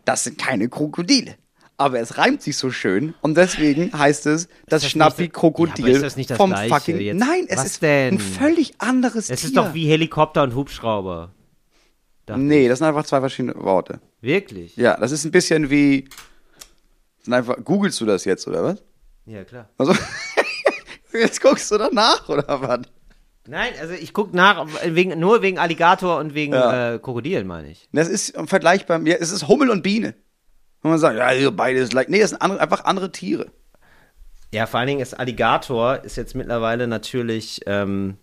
B: Das sind keine Krokodile. Aber es reimt sich so schön und deswegen <laughs> heißt es das,
A: das
B: Schnappi
A: nicht-
B: Krokodil
A: Ja, das
B: vom
A: Gleiche
B: fucking.
A: jetzt?
B: Nein, es
A: Was
B: ist
A: denn?
B: ein völlig anderes
A: Es
B: Tier.
A: ist doch wie Helikopter und Hubschrauber. Dachte
B: Nee, das sind einfach zwei verschiedene Worte.
A: ich. Wirklich?
B: Ja, das ist ein bisschen wie. Sind einfach, googelst du das jetzt, oder was?
A: Ja, klar.
B: Also, <laughs> jetzt guckst du danach, oder was?
A: Nein, also ich gucke nach, wegen, nur wegen Alligator und wegen
B: Ja.
A: äh, Krokodilen, meine ich.
B: Das ist vergleichbar, ja, es ist Hummel und Biene. Wenn man sagt, ja, beides gleich. Nee, das sind andere, einfach andere Tiere.
A: Ja, vor allen Dingen ist Alligator ist jetzt mittlerweile natürlich, ähm,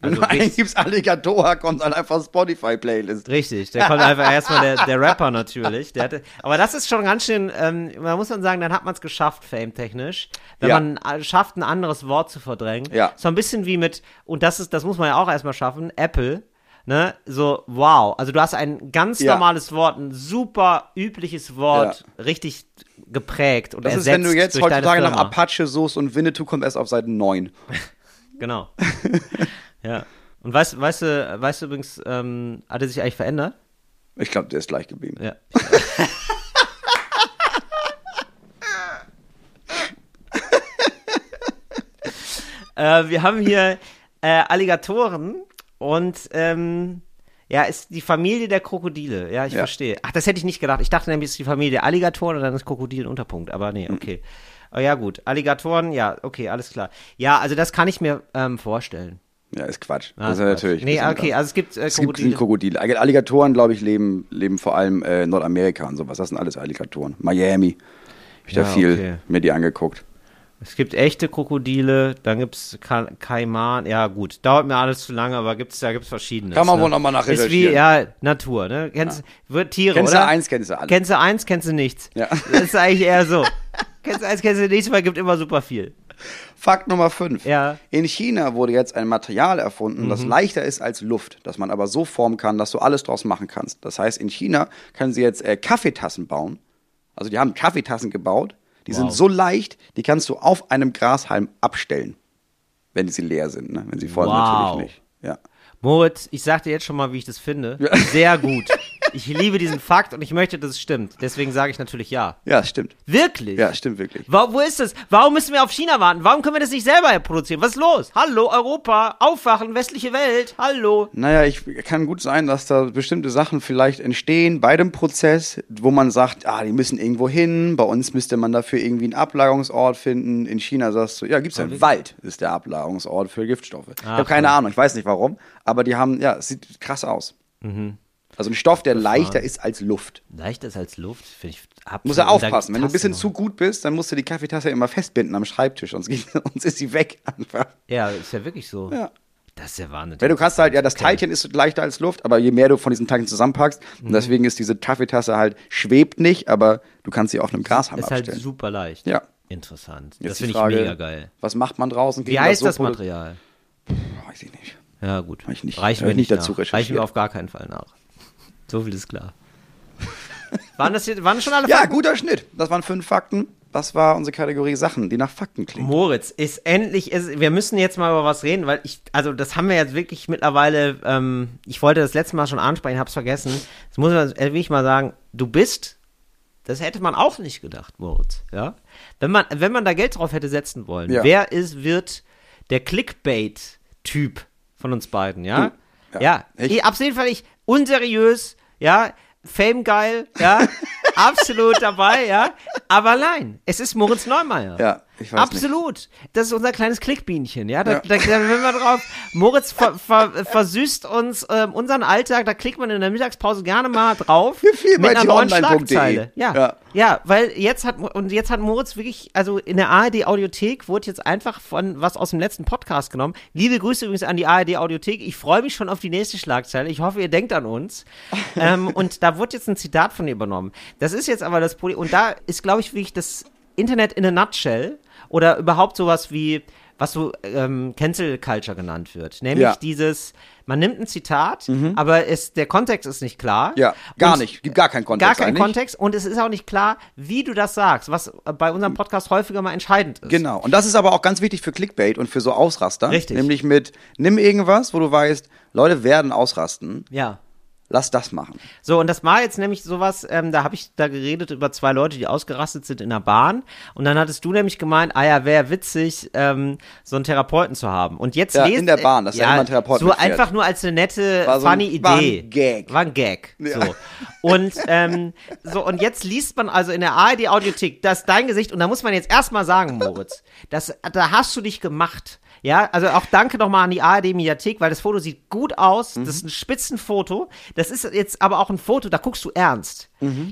B: Wenn
A: also
B: du eingibst Alligator, kommt dann einfach Spotify-Playlist.
A: richtig, der kommt einfach erstmal der, der Rapper natürlich. Der hatte, aber das ist schon ganz schön, ähm, man muss man sagen, dann hat man es geschafft, fame-technisch. Wenn
B: Ja.
A: man äh, schafft, ein anderes Wort zu verdrängen.
B: Ja.
A: So ein bisschen wie mit, und das ist, das muss man ja auch erstmal schaffen, Apple ne, so, wow. Also du hast ein ganz
B: Ja.
A: normales Wort, ein super übliches Wort, richtig geprägt und
B: Das ist,
A: ersetzt
B: wenn du jetzt heutzutage nach. Apache suchst und Winnetou kommt erst auf Seite 9. <laughs>
A: Genau. <laughs> ja. Und weißt, weißt du, weißt du übrigens, ähm, hat er sich eigentlich verändert?
B: Ich glaube, der ist gleich geblieben.
A: Ja. <laughs> äh, wir haben hier äh, Alligatoren und ähm, ja, ist die Familie der Krokodile. Ja, ich
B: Ja.
A: verstehe. Ach, das hätte ich nicht gedacht. Ich dachte nämlich, es ist die Familie der Alligatoren und dann ist Krokodil ein Unterpunkt. Aber nee, okay. Oh, ja, gut. Alligatoren, ja, okay, alles klar. Ja, also das kann ich mir ähm, vorstellen.
B: Ja, ist Quatsch.
A: Ah,
B: das ist ja
A: Quatsch.
B: natürlich.
A: Nee, okay, also es gibt äh,
B: Es gibt
A: Krokodile.
B: Krokodile. Alligatoren, glaube ich, leben, leben vor allem äh, Nordamerika und sowas. Das sind alles Alligatoren. Miami. Hab ich da
A: Ja,
B: viel
A: okay.
B: mir die angeguckt.
A: Es gibt echte Krokodile, dann gibt's Ka Kaiman, ja gut, dauert mir alles zu lange, aber gibt's da gibt's verschiedene.
B: Kann man
A: ne?
B: wohl noch mal
A: Ist wie, ja, Natur, ne? Kennst, wird Tiere,
B: Kennst
A: oder?
B: du eins, kennst du alle.
A: Kennst du eins, kennst du nichts.
B: Ja.
A: Das ist eigentlich eher so. <laughs> kennst du eins, kennst du nichts, weil gibt immer super viel.
B: Fakt Nummer 5.
A: Ja. Mhm.
B: In China wurde jetzt ein Material erfunden, das leichter ist als Luft, das man aber so formen kann, dass du alles draus machen kannst. Das heißt, in China können sie jetzt äh, Kaffeetassen bauen. Also die haben Kaffeetassen gebaut. Die sind
A: Wow.
B: so leicht, die kannst du auf einem Grashalm abstellen, wenn sie leer sind. Ne? Wenn sie voll sind,
A: Wow.
B: natürlich nicht. Ja.
A: Moritz, ich sag dir jetzt schon mal, wie ich das finde. Sehr gut. <laughs> Ich liebe diesen Fakt und ich möchte, dass es stimmt. Deswegen sage ich natürlich ja.
B: ja, stimmt.
A: Wirklich?
B: Ja, stimmt wirklich.
A: Wo, wo ist das? Warum müssen wir auf China warten? Warum können wir das nicht selber produzieren? Was ist los? Hallo, Europa, aufwachen, westliche Welt, hallo.
B: Naja, ich kann gut sein, dass da bestimmte Sachen vielleicht entstehen bei dem Prozess, wo man sagt, ah, die müssen irgendwo hin. Bei uns müsste man dafür irgendwie einen Ablagerungsort finden. In China sagst du, ja, gibt's einen Wald, ist der Ablagerungsort für Giftstoffe. ich
A: Ach,
B: habe keine Ahnung, ich weiß nicht warum, aber die haben, ja, es sieht krass aus.
A: Mhm.
B: Also ein Stoff, der leichter ist als Luft.
A: Leichter ist als Luft, finde ich. absolut.
B: Muss er aufpassen. Wenn du ein bisschen zu gut bist, dann musst du die Kaffeetasse immer festbinden am Schreibtisch, sonst, geht, <laughs> sonst ist sie weg einfach.
A: Ja, ist ja wirklich so.
B: Ja.
A: Das ist ja Wahnsinn.
B: Weil du kannst halt, ja, das. Teilchen ist leichter als Luft, aber je mehr du von diesen Teilchen zusammenpackst,
A: Mhm.
B: und deswegen ist diese Kaffeetasse halt, schwebt nicht, aber du kannst sie auf einem Grashalm
A: Ist halt
B: abstellen.
A: super leicht.
B: Ja.
A: Interessant.
B: Jetzt
A: das finde ich mega geil.
B: Was macht man draußen?
A: Wie heißt
B: so
A: das Material?
B: Weiß ich nicht.
A: Ja, gut.
B: Hab ich nicht-
A: Reichen wir
B: ich
A: nicht
B: nicht dazu
A: nach. Reichen wir auf gar keinen Fall nach. So viel ist klar. <laughs> waren das hier, waren das schon alle
B: Ja,
A: Fakten?
B: guter Schnitt. Das waren fünf Fakten. Das war unsere Kategorie Sachen, die nach Fakten klingen.
A: Moritz, ist endlich, ist, wir müssen jetzt mal über was reden, weil ich, also das haben wir jetzt wirklich mittlerweile, ähm, ich wollte das letzte Mal schon ansprechen, hab's vergessen. Das muss man wirklich mal sagen, du bist, das hätte man auch nicht gedacht, Moritz, ja. Wenn man, wenn man da Geld drauf hätte setzen wollen,
B: Ja.
A: wer ist, wird der Clickbait-Typ von uns beiden, ja?
B: Du, ja.
A: Ja,
B: Ich-
A: ich, absolut völlig unseriös, ja, Fame geil, ja, <laughs> absolut dabei, ja. Aber nein, es ist Moritz Neumeier.
B: Ja, weiß nicht.
A: Absolut. Das ist unser kleines Klickbienchen, ja. Da,
B: Ja.
A: da, da will man drauf. Moritz ver, ver, versüßt uns ähm, unseren Alltag, da klickt man in der Mittagspause gerne mal drauf.
B: Wir viel
A: mit einer neuen. Schlagzeile. Ja.
B: Ja.
A: ja. weil jetzt hat und jetzt hat Moritz wirklich, also in der ARD Audiothek wurde jetzt einfach von was aus dem letzten Podcast genommen. Liebe Grüße übrigens an die ARD Audiothek. Ich freue mich schon auf die nächste Schlagzeile. Ich hoffe, ihr denkt an uns. <laughs> ähm, und da wurde jetzt ein Zitat von ihr übernommen. Das ist jetzt aber das Problem. Und da ist, glaube ich, wirklich das Internet in a nutshell oder überhaupt sowas wie, was so ähm, Cancel Culture genannt wird. Nämlich
B: Ja.
A: dieses, man nimmt ein Zitat, aber es, der Kontext ist nicht klar.
B: Ja, gar
A: Und
B: nicht. Gibt gar keinen Kontext
A: Gar keinen
B: eigentlich.
A: Kontext und es ist auch nicht klar, wie du das sagst, was bei unserem Podcast häufiger mal entscheidend ist.
B: Genau. Und das ist aber auch ganz wichtig für Clickbait und für so Ausraster.
A: Richtig.
B: Nämlich mit, nimm irgendwas, wo du weißt, Leute werden ausrasten,
A: Ja.
B: Lass das machen.
A: So, und das war jetzt nämlich sowas, ähm, da habe ich da geredet über zwei Leute, die ausgerastet sind in der Bahn. Und dann hattest du nämlich gemeint, ah ja, wäre witzig, ähm, so einen Therapeuten zu haben. Und jetzt
B: Ja,
A: lest,
B: in der Bahn, dass da immer ein Therapeut
A: So
B: mitfährt.
A: einfach nur als eine nette,
B: War so ein-
A: funny
B: war ein
A: Idee.
B: Gag.
A: War ein Gag.
B: Ja.
A: So. Und, ähm, so, und jetzt liest man also in der ARD-Audiothek, das ist dein Gesicht. Und da muss man jetzt erstmal sagen, Moritz, das, da hast du dich gemacht. Ja, also auch danke nochmal an die ARD-Mediathek, weil das Foto sieht gut aus.
B: Mhm.
A: Das ist ein Spitzenfoto. Das ist jetzt aber auch ein Foto, da guckst du ernst.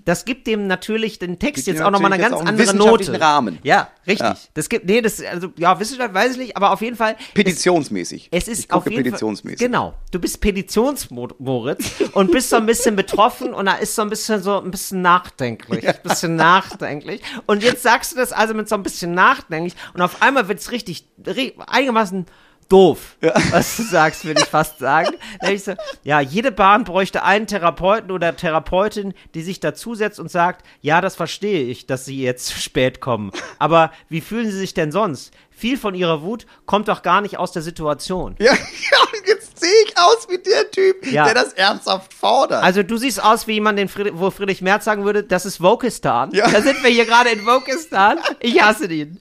A: Das gibt dem natürlich den Text
B: Mhm. Gibt
A: jetzt auch nochmal eine ganz
B: einen
A: andere Note.
B: Rahmen.
A: Ja, richtig.
B: Ja.
A: Das gibt, nee, das, also, ja, Wissenschaft weiß ich nicht, aber auf jeden Fall.
B: Petitionsmäßig.
A: Es ist
B: ich gucke
A: auf jeden
B: petitionsmäßig.
A: Fall, genau. Du bist Petitionsmoritz und bist so ein bisschen betroffen und da ist so ein bisschen so ein bisschen nachdenklich, ein bisschen nachdenklich. Und jetzt sagst du das also mit so ein bisschen nachdenklich und auf einmal wird's richtig, ri- einigermaßen doof, was du sagst, würde ich fast sagen. <laughs> Da ich so, ja, jede Bahn bräuchte einen Therapeuten oder Therapeutin, die sich dazusetzt und sagt, ja, das verstehe ich, dass sie jetzt zu spät kommen. Aber wie fühlen sie sich denn sonst? Viel von ihrer Wut kommt doch gar nicht aus der Situation.
B: Ja, <laughs> ja, jetzt sehe ich aus wie der Typ,
A: Ja.
B: der das ernsthaft fordert.
A: Also du siehst aus wie jemand, den Fried wo Friedrich Merz sagen würde, das ist Wokistan.
B: Ja.
A: Da sind wir hier gerade in Wokistan. Ich hasse ihn.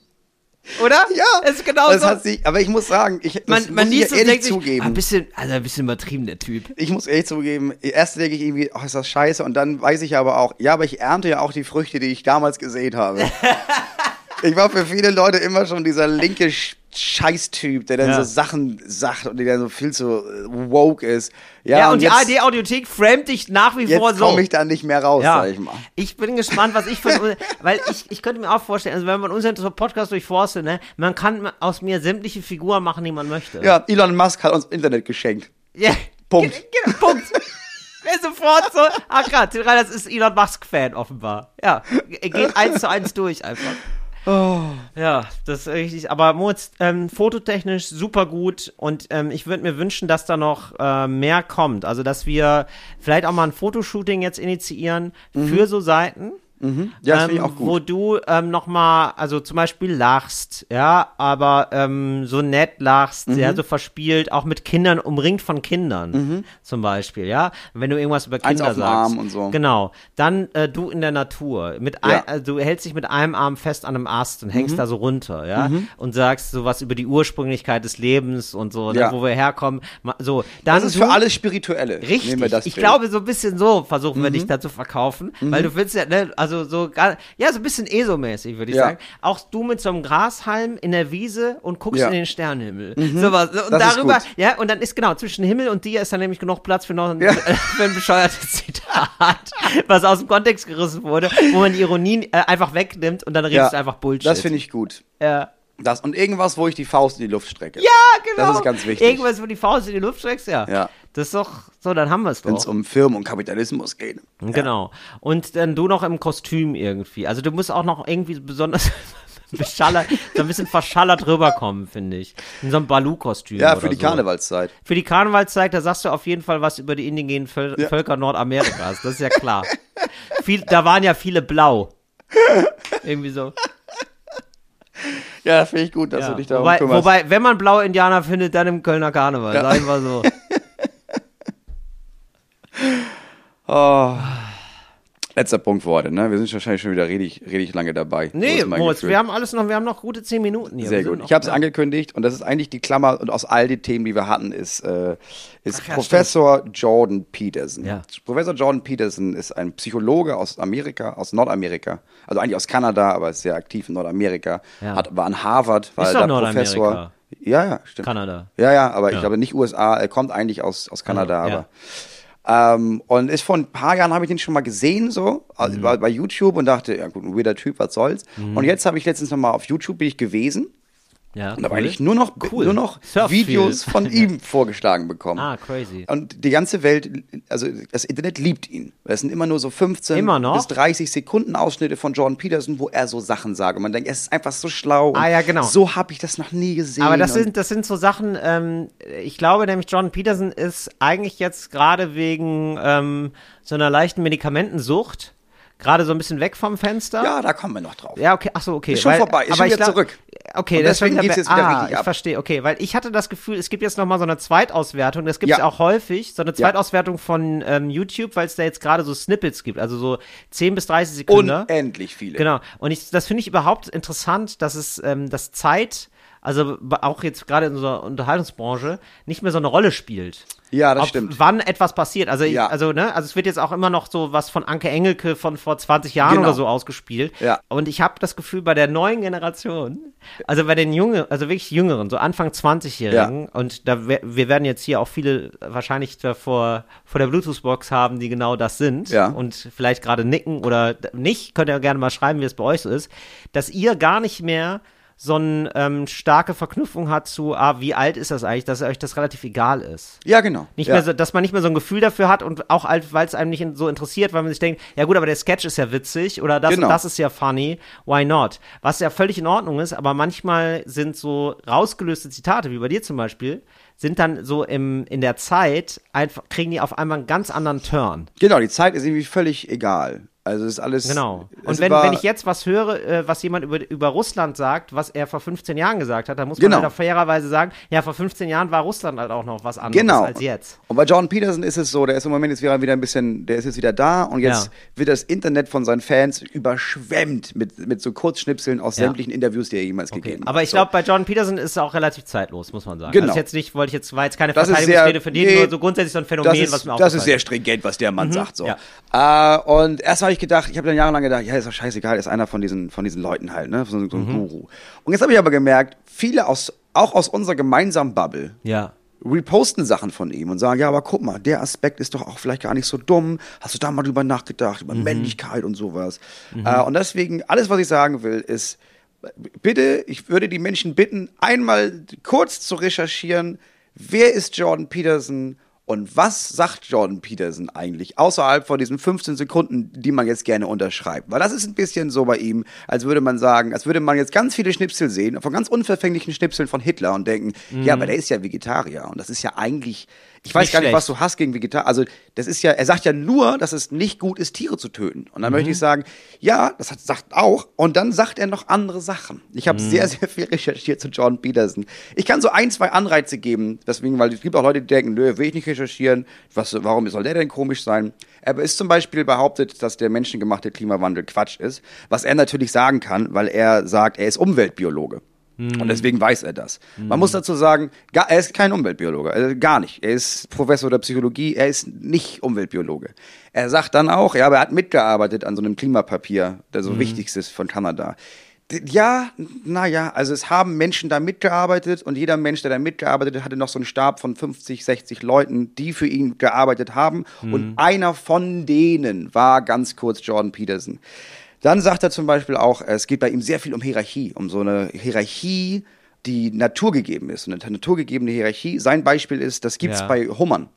A: <laughs> Oder?
B: ja,
A: Es ist genau
B: das
A: so.
B: hat sich, aber ich muss sagen, ich
A: man, man
B: muss ich
A: liest
B: ja
A: und
B: ehrlich
A: sich,
B: zugeben.
A: ah, ein bisschen, also ein bisschen übertrieben, der Typ.
B: ich muss ehrlich zugeben, erst denke ich irgendwie, oh, ist das scheiße. Und dann weiß ich aber auch, ja, aber ich ernte ja auch die Früchte, die ich damals gesät habe. <laughs> ich war für viele Leute immer schon dieser linke Sch- Scheißtyp, der dann
A: Ja.
B: so Sachen sagt und der so viel zu äh, woke ist. Ja,
A: Ja, und, die
B: jetzt,
A: ARD-Audiothek framet dich nach wie vor
B: jetzt
A: so.
B: komme ich da nicht mehr raus,
A: ja.
B: sag ich mal.
A: Ich bin gespannt, was ich von, <laughs> weil ich, ich könnte mir auch vorstellen, also wenn man unseren Podcast durchforstet, ne, man kann aus mir sämtliche Figuren machen, die man möchte.
B: Ja, Elon Musk hat uns Internet geschenkt.
A: Ja.
B: Punkt.
A: Ge- Genau, Punkt. <laughs> Wäre sofort so, ah krass, Reiners ist Elon Musk-Fan offenbar. Ja, geht eins zu eins durch einfach.
B: Oh.
A: Ja, das ist richtig. Aber Moritz, ähm, fototechnisch super gut und ähm, ich würde mir wünschen, dass da noch äh, mehr kommt. Also, dass wir vielleicht auch mal ein Fotoshooting jetzt initiieren für so Seiten.
B: Mhm. Ja, das
A: ähm,
B: ich auch gut.
A: Wo du ähm, nochmal, also zum Beispiel lachst, ja, aber ähm, so nett lachst,
B: Mhm.
A: ja, so verspielt, auch mit Kindern, umringt von Kindern, zum Beispiel, ja. Wenn du irgendwas über
B: Mhm. Eins
A: Kinder
B: auf
A: sagst.
B: Arm und so.
A: Genau. Dann äh, du in der Natur. Mit ein,
B: Ja.
A: also, du hältst dich mit einem Arm fest an einem Ast und
B: Mhm.
A: hängst da so runter, ja, und sagst sowas über die Ursprünglichkeit des Lebens und so, ne,
B: Ja.
A: wo wir herkommen. So, dann
B: Das ist
A: du-
B: für alles Spirituelle.
A: Richtig. Ich
B: Bild.
A: glaube, so ein bisschen so versuchen
B: Mhm.
A: wir dich da zu verkaufen, weil du willst ja, ne, also so, gar- ja, so ein bisschen ESO-mäßig, würde ich
B: Ja.
A: sagen. Auch du mit so einem Grashalm in der Wiese und guckst
B: Ja. Mhm.
A: in den Sternenhimmel. Sowas. Und
B: Das
A: darüber, ja, und dann ist genau, zwischen Himmel und dir ist dann nämlich genug Platz für noch ein,
B: Ja. <laughs>
A: für ein bescheuertes Zitat, was aus dem Kontext gerissen wurde, wo man die Ironie äh, einfach wegnimmt und dann redest du einfach Bullshit.
B: Das finde ich gut.
A: ja.
B: Das und irgendwas, wo ich die Faust in die Luft strecke.
A: Ja, genau.
B: Das ist ganz wichtig.
A: Irgendwas, wo die Faust in die Luft streckst, ja.
B: Ja.
A: Das ist doch, so, dann haben wir es doch.
B: Wenn es um Firmen und Kapitalismus geht.
A: Genau. Und dann du noch im Kostüm irgendwie. Also du musst auch noch irgendwie besonders <laughs> beschallert, so ein bisschen verschallert rüberkommen, finde ich. In so einem Balu-Kostüm.
B: Ja, für die
A: so.
B: Karnevalszeit.
A: Für die Karnevalszeit, da sagst du auf jeden Fall was über die indigenen Völ
B: Ja.
A: Völker Nordamerikas. Das ist ja klar. Viel, da waren ja viele blau. Irgendwie so.
B: Ja, finde ich gut, dass
A: Ja.
B: du dich darum
A: Wobei,
B: kümmerst.
A: wobei, wenn man blaue Indianer findet, dann im Kölner Karneval.
B: Ja.
A: Sag ich mal so.
B: Oh. Letzter Punkt für heute, ne? Wir sind wahrscheinlich schon wieder richtig, richtig lange dabei.
A: Nee, Moritz, wir haben alles noch, wir haben noch gute zehn Minuten hier.
B: Sehr
A: Wir
B: gut.
A: noch-
B: Ich habe es
A: ja.
B: angekündigt und das ist eigentlich die Klammer und aus all den Themen, die wir hatten, ist, äh, ist
A: ja,
B: Professor Jordan Peterson.
A: Ja.
B: Professor Jordan Peterson ist ein Psychologe aus Amerika, aus Nordamerika, also eigentlich aus Kanada, aber ist sehr aktiv in Nordamerika.
A: Ja.
B: Hat, war an Harvard, war
A: Ist doch
B: da
A: Nordamerika.
B: Professor. Ja, ja, stimmt.
A: Kanada.
B: Ja, ja, aber ich glaube nicht USA, er kommt eigentlich aus, aus Kanada,
A: Also, ja.
B: aber. Ähm, und ist vor ein paar Jahren habe ich den schon mal gesehen, so, also
A: Mhm.
B: bei, YouTube und dachte, ja gut, ein weirder Typ, was soll's. Und jetzt habe ich letztens nochmal auf YouTube bin ich gewesen
A: Ja,
B: und da
A: cool.
B: habe ich nur noch,
A: Cool.
B: nur noch
A: Surf
B: Videos
A: viel.
B: von <laughs> ihm vorgeschlagen bekommen.
A: Ah, crazy.
B: Und die ganze Welt, also das Internet liebt ihn. Es sind immer nur so 15
A: Immer noch?
B: bis 30 Sekunden Ausschnitte von Jordan Peterson, wo er so Sachen sagt. Und man denkt, er ist einfach so schlau.
A: Ah, ja, genau.
B: So habe ich das noch nie gesehen.
A: Aber das sind, das sind so Sachen, ähm, ich glaube nämlich, John Peterson ist eigentlich jetzt gerade wegen ähm, so einer leichten Medikamentensucht gerade so ein bisschen weg vom Fenster.
B: Ja, da kommen wir noch drauf.
A: Ja, okay, ach so, okay.
B: Ist schon vorbei, ist
A: aber
B: schon
A: ich
B: wieder zurück.
A: Okay,
B: deswegen
A: schon
B: geht's jetzt wieder
A: ah,
B: richtig
A: ich
B: ab.
A: verstehe, okay, weil ich hatte das Gefühl, es gibt jetzt nochmal so eine Zweitauswertung, das gibt es
B: Ja.
A: auch häufig, so eine Zweitauswertung von ähm, YouTube, weil es da jetzt gerade so Snippets gibt, also so 10 bis 30 Sekunden.
B: Unendlich viele.
A: Genau. Und ich, das finde ich überhaupt interessant, dass es ähm, das Zeit, also auch jetzt gerade in unserer Unterhaltungsbranche, nicht mehr so eine Rolle spielt.
B: Ja, das
A: Ob,
B: stimmt.
A: Wann etwas passiert. Also,
B: Ja.
A: also, ne, also es wird jetzt auch immer noch so was von Anke Engelke von vor 20 Jahren
B: Genau.
A: oder so ausgespielt.
B: Ja.
A: Und ich habe das Gefühl, bei der neuen Generation, also bei den jungen, also wirklich jüngeren, so Anfang 20-Jährigen, und da wir werden jetzt hier auch viele wahrscheinlich davor vor der Bluetooth-Box haben, die genau das sind
B: Ja.
A: und vielleicht gerade nicken oder nicht, könnt ihr gerne mal schreiben, wie es bei euch so ist, dass ihr gar nicht mehr so eine ähm, starke Verknüpfung hat zu, ah, wie alt ist das eigentlich, dass euch das relativ egal ist.
B: Ja, genau.
A: Nicht
B: ja.
A: mehr so, dass man nicht mehr so ein Gefühl dafür hat und auch weil es einem nicht so interessiert, weil man sich denkt, ja gut, aber der Sketch ist ja witzig oder das
B: Genau.
A: und das ist ja funny, why not? Was ja völlig in Ordnung ist, aber manchmal sind so rausgelöste Zitate, wie bei dir zum Beispiel, sind dann so im, in der Zeit einfach, kriegen die auf einmal einen ganz anderen Turn.
B: Genau, die Zeit ist irgendwie völlig egal. Also es ist alles.
A: Genau. Und wenn, wenn ich jetzt was höre, äh, was jemand über, über Russland sagt, was er vor 15 Jahren gesagt hat, dann muss man
B: Genau.
A: halt auch fairerweise sagen, ja, vor 15 Jahren war Russland halt auch noch was anderes
B: Genau.
A: als jetzt.
B: Und bei Jordan Peterson ist es so, der ist im Moment jetzt wieder wieder ein bisschen, der ist jetzt wieder da und jetzt
A: Ja.
B: wird das Internet von seinen Fans überschwemmt mit, mit so Kurzschnipseln aus
A: Ja.
B: sämtlichen Interviews, die er jemals gegeben hat.
A: Aber ich
B: So.
A: glaube, bei Jordan Peterson ist es auch relativ zeitlos, muss man sagen.
B: Genau.
A: Also jetzt nicht, wollte ich jetzt, war jetzt keine
B: Das
A: Verteidigungsrede
B: sehr-
A: für den,
B: nee,
A: nur so grundsätzlich so ein Phänomen,
B: ist,
A: was mir
B: das ist sehr stringent, was der Mann sagt. So.
A: ja.
B: Äh, und erst habe ich gedacht, ich habe dann jahrelang gedacht, ja, ist doch scheißegal, ist einer von diesen, von diesen Leuten halt, ne? So, ein
A: Mhm.
B: Guru. Und jetzt habe ich aber gemerkt, viele aus, auch aus unserer gemeinsamen Bubble,
A: Ja.
B: reposten Sachen von ihm und sagen, ja, aber guck mal, der Aspekt ist doch auch vielleicht gar nicht so dumm. Hast du da mal drüber nachgedacht,
A: Mhm.
B: über Männlichkeit und sowas? Äh, und deswegen, alles, was ich sagen will, ist, bitte, ich würde die Menschen bitten, einmal kurz zu recherchieren, wer ist Jordan Peterson und was sagt Jordan Peterson eigentlich außerhalb von diesen 15 Sekunden, die man jetzt gerne unterschreibt? Weil das ist ein bisschen so bei ihm, als würde man sagen, als würde man jetzt ganz viele Schnipsel sehen, von ganz unverfänglichen Schnipseln von Hitler und denken, ja, aber der ist ja Vegetarier und das ist ja eigentlich, ich weiß
A: Nicht
B: gar nicht,
A: schlecht.
B: was du hast gegen Vegetarier. Also, das ist ja, er sagt ja nur, dass es nicht gut ist, Tiere zu töten. Und dann möchte ich sagen, ja, das hat, sagt auch. Und dann sagt er noch andere Sachen. Ich habe sehr, sehr viel recherchiert zu Jordan Peterson. Ich kann so ein, zwei Anreize geben, deswegen, weil es gibt auch Leute, die denken, nö, will ich nicht recherchieren. Was, warum soll der denn komisch sein? Er ist zum Beispiel behauptet, dass der menschengemachte Klimawandel Quatsch ist, was er natürlich sagen kann, weil er sagt, er ist Umweltbiologe. Und deswegen weiß er das. Man muss dazu sagen, gar, er ist kein Umweltbiologe, also gar nicht. Er ist Professor der Psychologie, er ist nicht Umweltbiologe. Er sagt dann auch, ja, aber er hat mitgearbeitet an so einem Klimapapier, der so wichtigstes von Kanada. Ja, naja, also es haben Menschen da mitgearbeitet und jeder Mensch, der da mitgearbeitet hat, hatte noch so einen Stab von 50, 60 Leuten, die für ihn gearbeitet haben. Und einer von denen war ganz kurz Jordan Peterson. Dann sagt er zum Beispiel auch, es geht bei ihm sehr viel um Hierarchie, um so eine Hierarchie, die naturgegeben ist. Und eine naturgegebene Hierarchie. Sein Beispiel ist, das gibt's
A: Ja.
B: bei Hummern.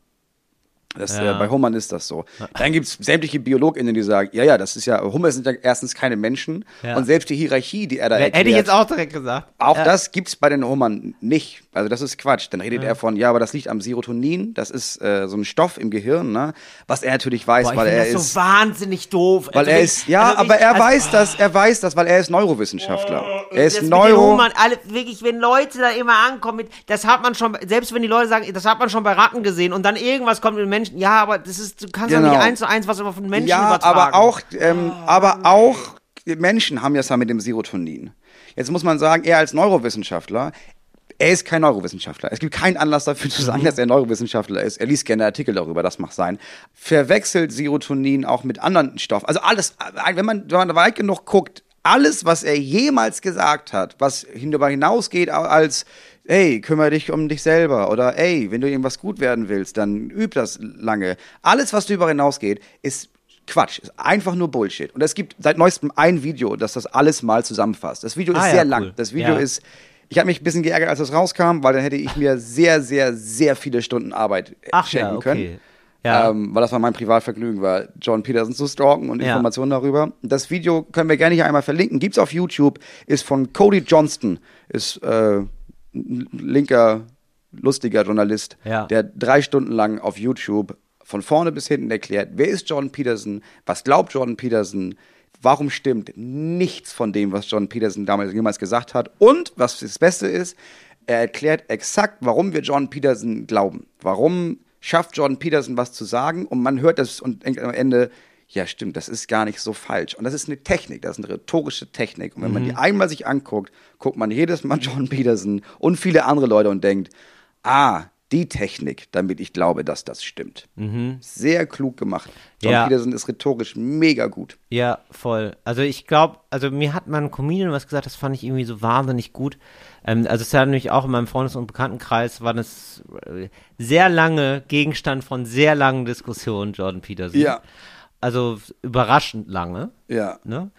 B: Das,
A: Ja.
B: äh, bei Hummern ist das so. Dann gibt's sämtliche BiologInnen, die sagen, ja, ja, das ist ja, Hummer sind ja erstens keine Menschen.
A: Ja.
B: Und selbst die Hierarchie, die er da erklärt,
A: Hätte ich jetzt auch direkt gesagt.
B: auch das gibt's bei den Hummern nicht. Also das ist Quatsch. Dann redet er von, ja, aber das liegt am Serotonin. Das ist äh, so ein Stoff im Gehirn, ne? Was er natürlich weiß,
A: Boah, ich
B: weil er
A: das
B: ist.
A: so wahnsinnig doof.
B: Weil
A: Also
B: er ist, ja,
A: also
B: aber
A: wirklich,
B: er
A: also-
B: weiß das, er weiß das, weil er ist Neurowissenschaftler. Er ist
A: das
B: Neuro.
A: Hummern, alle, wirklich, wenn Leute da immer ankommen, mit, das hat man schon, selbst wenn die Leute sagen, das hat man schon bei Ratten gesehen und dann irgendwas kommt mit Menschen, ja, aber das ist, du kannst doch
B: Genau.
A: nicht eins zu eins was über von Menschen
B: Ja,
A: übertragen.
B: aber auch, ähm, aber auch die Menschen haben ja es ja mit dem Serotonin. Jetzt muss man sagen, er als Neurowissenschaftler, er ist kein Neurowissenschaftler. Es gibt keinen Anlass dafür zu sagen, dass er Neurowissenschaftler ist. Er liest gerne Artikel darüber, das mag sein. Verwechselt Serotonin auch mit anderen Stoffen. Also alles, wenn man, wenn man weit genug guckt, alles, was er jemals gesagt hat, was darüber hinausgeht als ey, kümmere dich um dich selber oder ey, wenn du irgendwas gut werden willst, dann üb das lange. Alles, was darüber hinausgeht, ist Quatsch, ist einfach nur Bullshit. Und es gibt seit neuestem ein Video, das das alles mal zusammenfasst. Das Video ist
A: Ah ja,
B: sehr
A: cool.
B: lang. Das Video
A: Ja.
B: ist ich habe mich ein bisschen geärgert, als es rauskam, weil dann hätte ich mir sehr, sehr, sehr viele Stunden Arbeit
A: Ach
B: schenken
A: ja, okay.
B: können.
A: Ja.
B: Ähm, weil das war mein Privatvergnügen, war John Peterson zu stalken und
A: Ja.
B: Informationen darüber. Das Video können wir gerne hier einmal verlinken. Gibt's auf YouTube, ist von Cody Johnston, ist äh, ein linker, lustiger Journalist,
A: Ja.
B: der drei Stunden lang auf YouTube von vorne bis hinten erklärt, wer ist Jordan Peterson, was glaubt Jordan Peterson, warum stimmt nichts von dem, was Jordan Peterson damals jemals gesagt hat und was das Beste ist, er erklärt exakt, warum wir Jordan Peterson glauben. Warum schafft Jordan Peterson was zu sagen und man hört das und denkt am Ende, ja stimmt, das ist gar nicht so falsch. Und das ist eine Technik, das ist eine rhetorische Technik. Und wenn man die einmal sich anguckt, guckt man jedes Mal <laughs> Jordan Peterson und viele andere Leute und denkt, ah, die Technik, damit ich glaube, dass das stimmt. Sehr klug gemacht. Jordan
A: Ja.
B: Peterson ist rhetorisch mega gut.
A: Ja, voll. Also ich glaube, also mir hat mal ein Comedian was gesagt, das fand ich irgendwie so wahnsinnig gut. Ähm, also es ist ja nämlich auch in meinem Freundes- und Bekanntenkreis war das äh, sehr lange Gegenstand von sehr langen Diskussionen, Jordan Peterson.
B: Ja.
A: Also überraschend lange.
B: Ja.
A: Ne?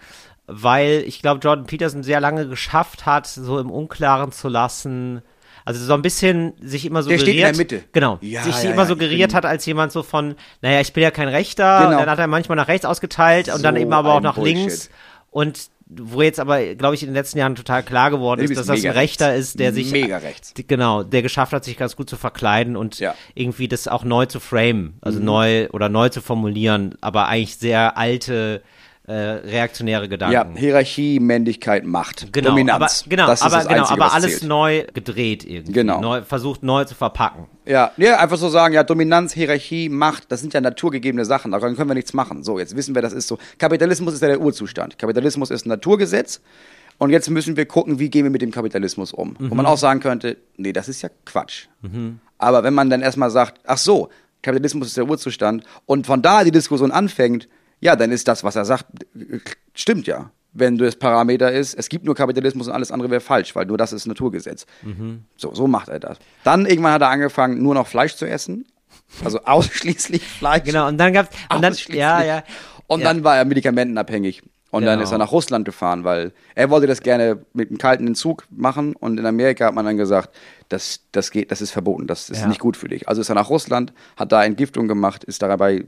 A: weil ich glaube, Jordan Peterson sehr lange geschafft hat, so im Unklaren zu lassen. Also so ein bisschen sich immer
B: Der
A: suggeriert.
B: steht in der Mitte.
A: Genau.
B: Ja,
A: sich
B: ja,
A: immer
B: ja,
A: suggeriert hat als jemand so von, naja, ich bin ja kein Rechter.
B: Genau.
A: Und dann hat er manchmal nach rechts ausgeteilt und dann
B: So
A: eben aber auch nach
B: Bullshit.
A: links. Und wo jetzt aber, glaube ich, in den letzten Jahren total klar geworden ist, dass das ein Rechter
B: rechts.
A: ist, der sich
B: Mega rechts.
A: Genau, der geschafft hat, sich ganz gut zu verkleiden und
B: Ja.
A: irgendwie das auch neu zu framen, also
B: Mhm.
A: neu oder neu zu formulieren, aber eigentlich sehr alte äh, reaktionäre
B: Ja,
A: Gedanken.
B: Hierarchie, Männlichkeit, Macht,
A: Genau,
B: Dominanz.
A: aber, genau,
B: das ist
A: aber,
B: das
A: genau,
B: Einzige,
A: aber alles
B: zählt.
A: neu gedreht irgendwie.
B: Genau.
A: Neu, versucht neu zu verpacken.
B: Ja, ja, einfach so sagen, ja, Dominanz, Hierarchie, Macht, das sind ja naturgegebene Sachen, daran können wir nichts machen. So, jetzt wissen wir, das ist so. Kapitalismus ist ja der Urzustand. Kapitalismus ist ein Naturgesetz und jetzt müssen wir gucken, wie gehen wir mit dem Kapitalismus um. Wo
A: Mhm.
B: man auch sagen könnte, nee, das ist ja Quatsch. Aber wenn man dann erstmal sagt, ach so, Kapitalismus ist der Urzustand und von da die Diskussion anfängt, ja, dann ist das, was er sagt, stimmt ja. Wenn das Parameter ist, es gibt nur Kapitalismus und alles andere wäre falsch, weil nur das ist Naturgesetz. So, so macht er das. Dann irgendwann hat er angefangen, nur noch Fleisch zu essen. Also <laughs> ausschließlich Fleisch.
A: Genau, und dann gab's, und dann,
B: Ausschließlich.
A: ja, ja.
B: Und
A: ja.
B: dann war er medikamentenabhängig. Und dann
A: Genau.
B: ist er nach Russland gefahren, weil er wollte das gerne mit einem kalten Entzug machen. Und in Amerika hat man dann gesagt, das, das geht, das ist verboten, das ist
A: Ja.
B: nicht gut für dich. Also ist er nach Russland, hat da Entgiftung gemacht, ist dabei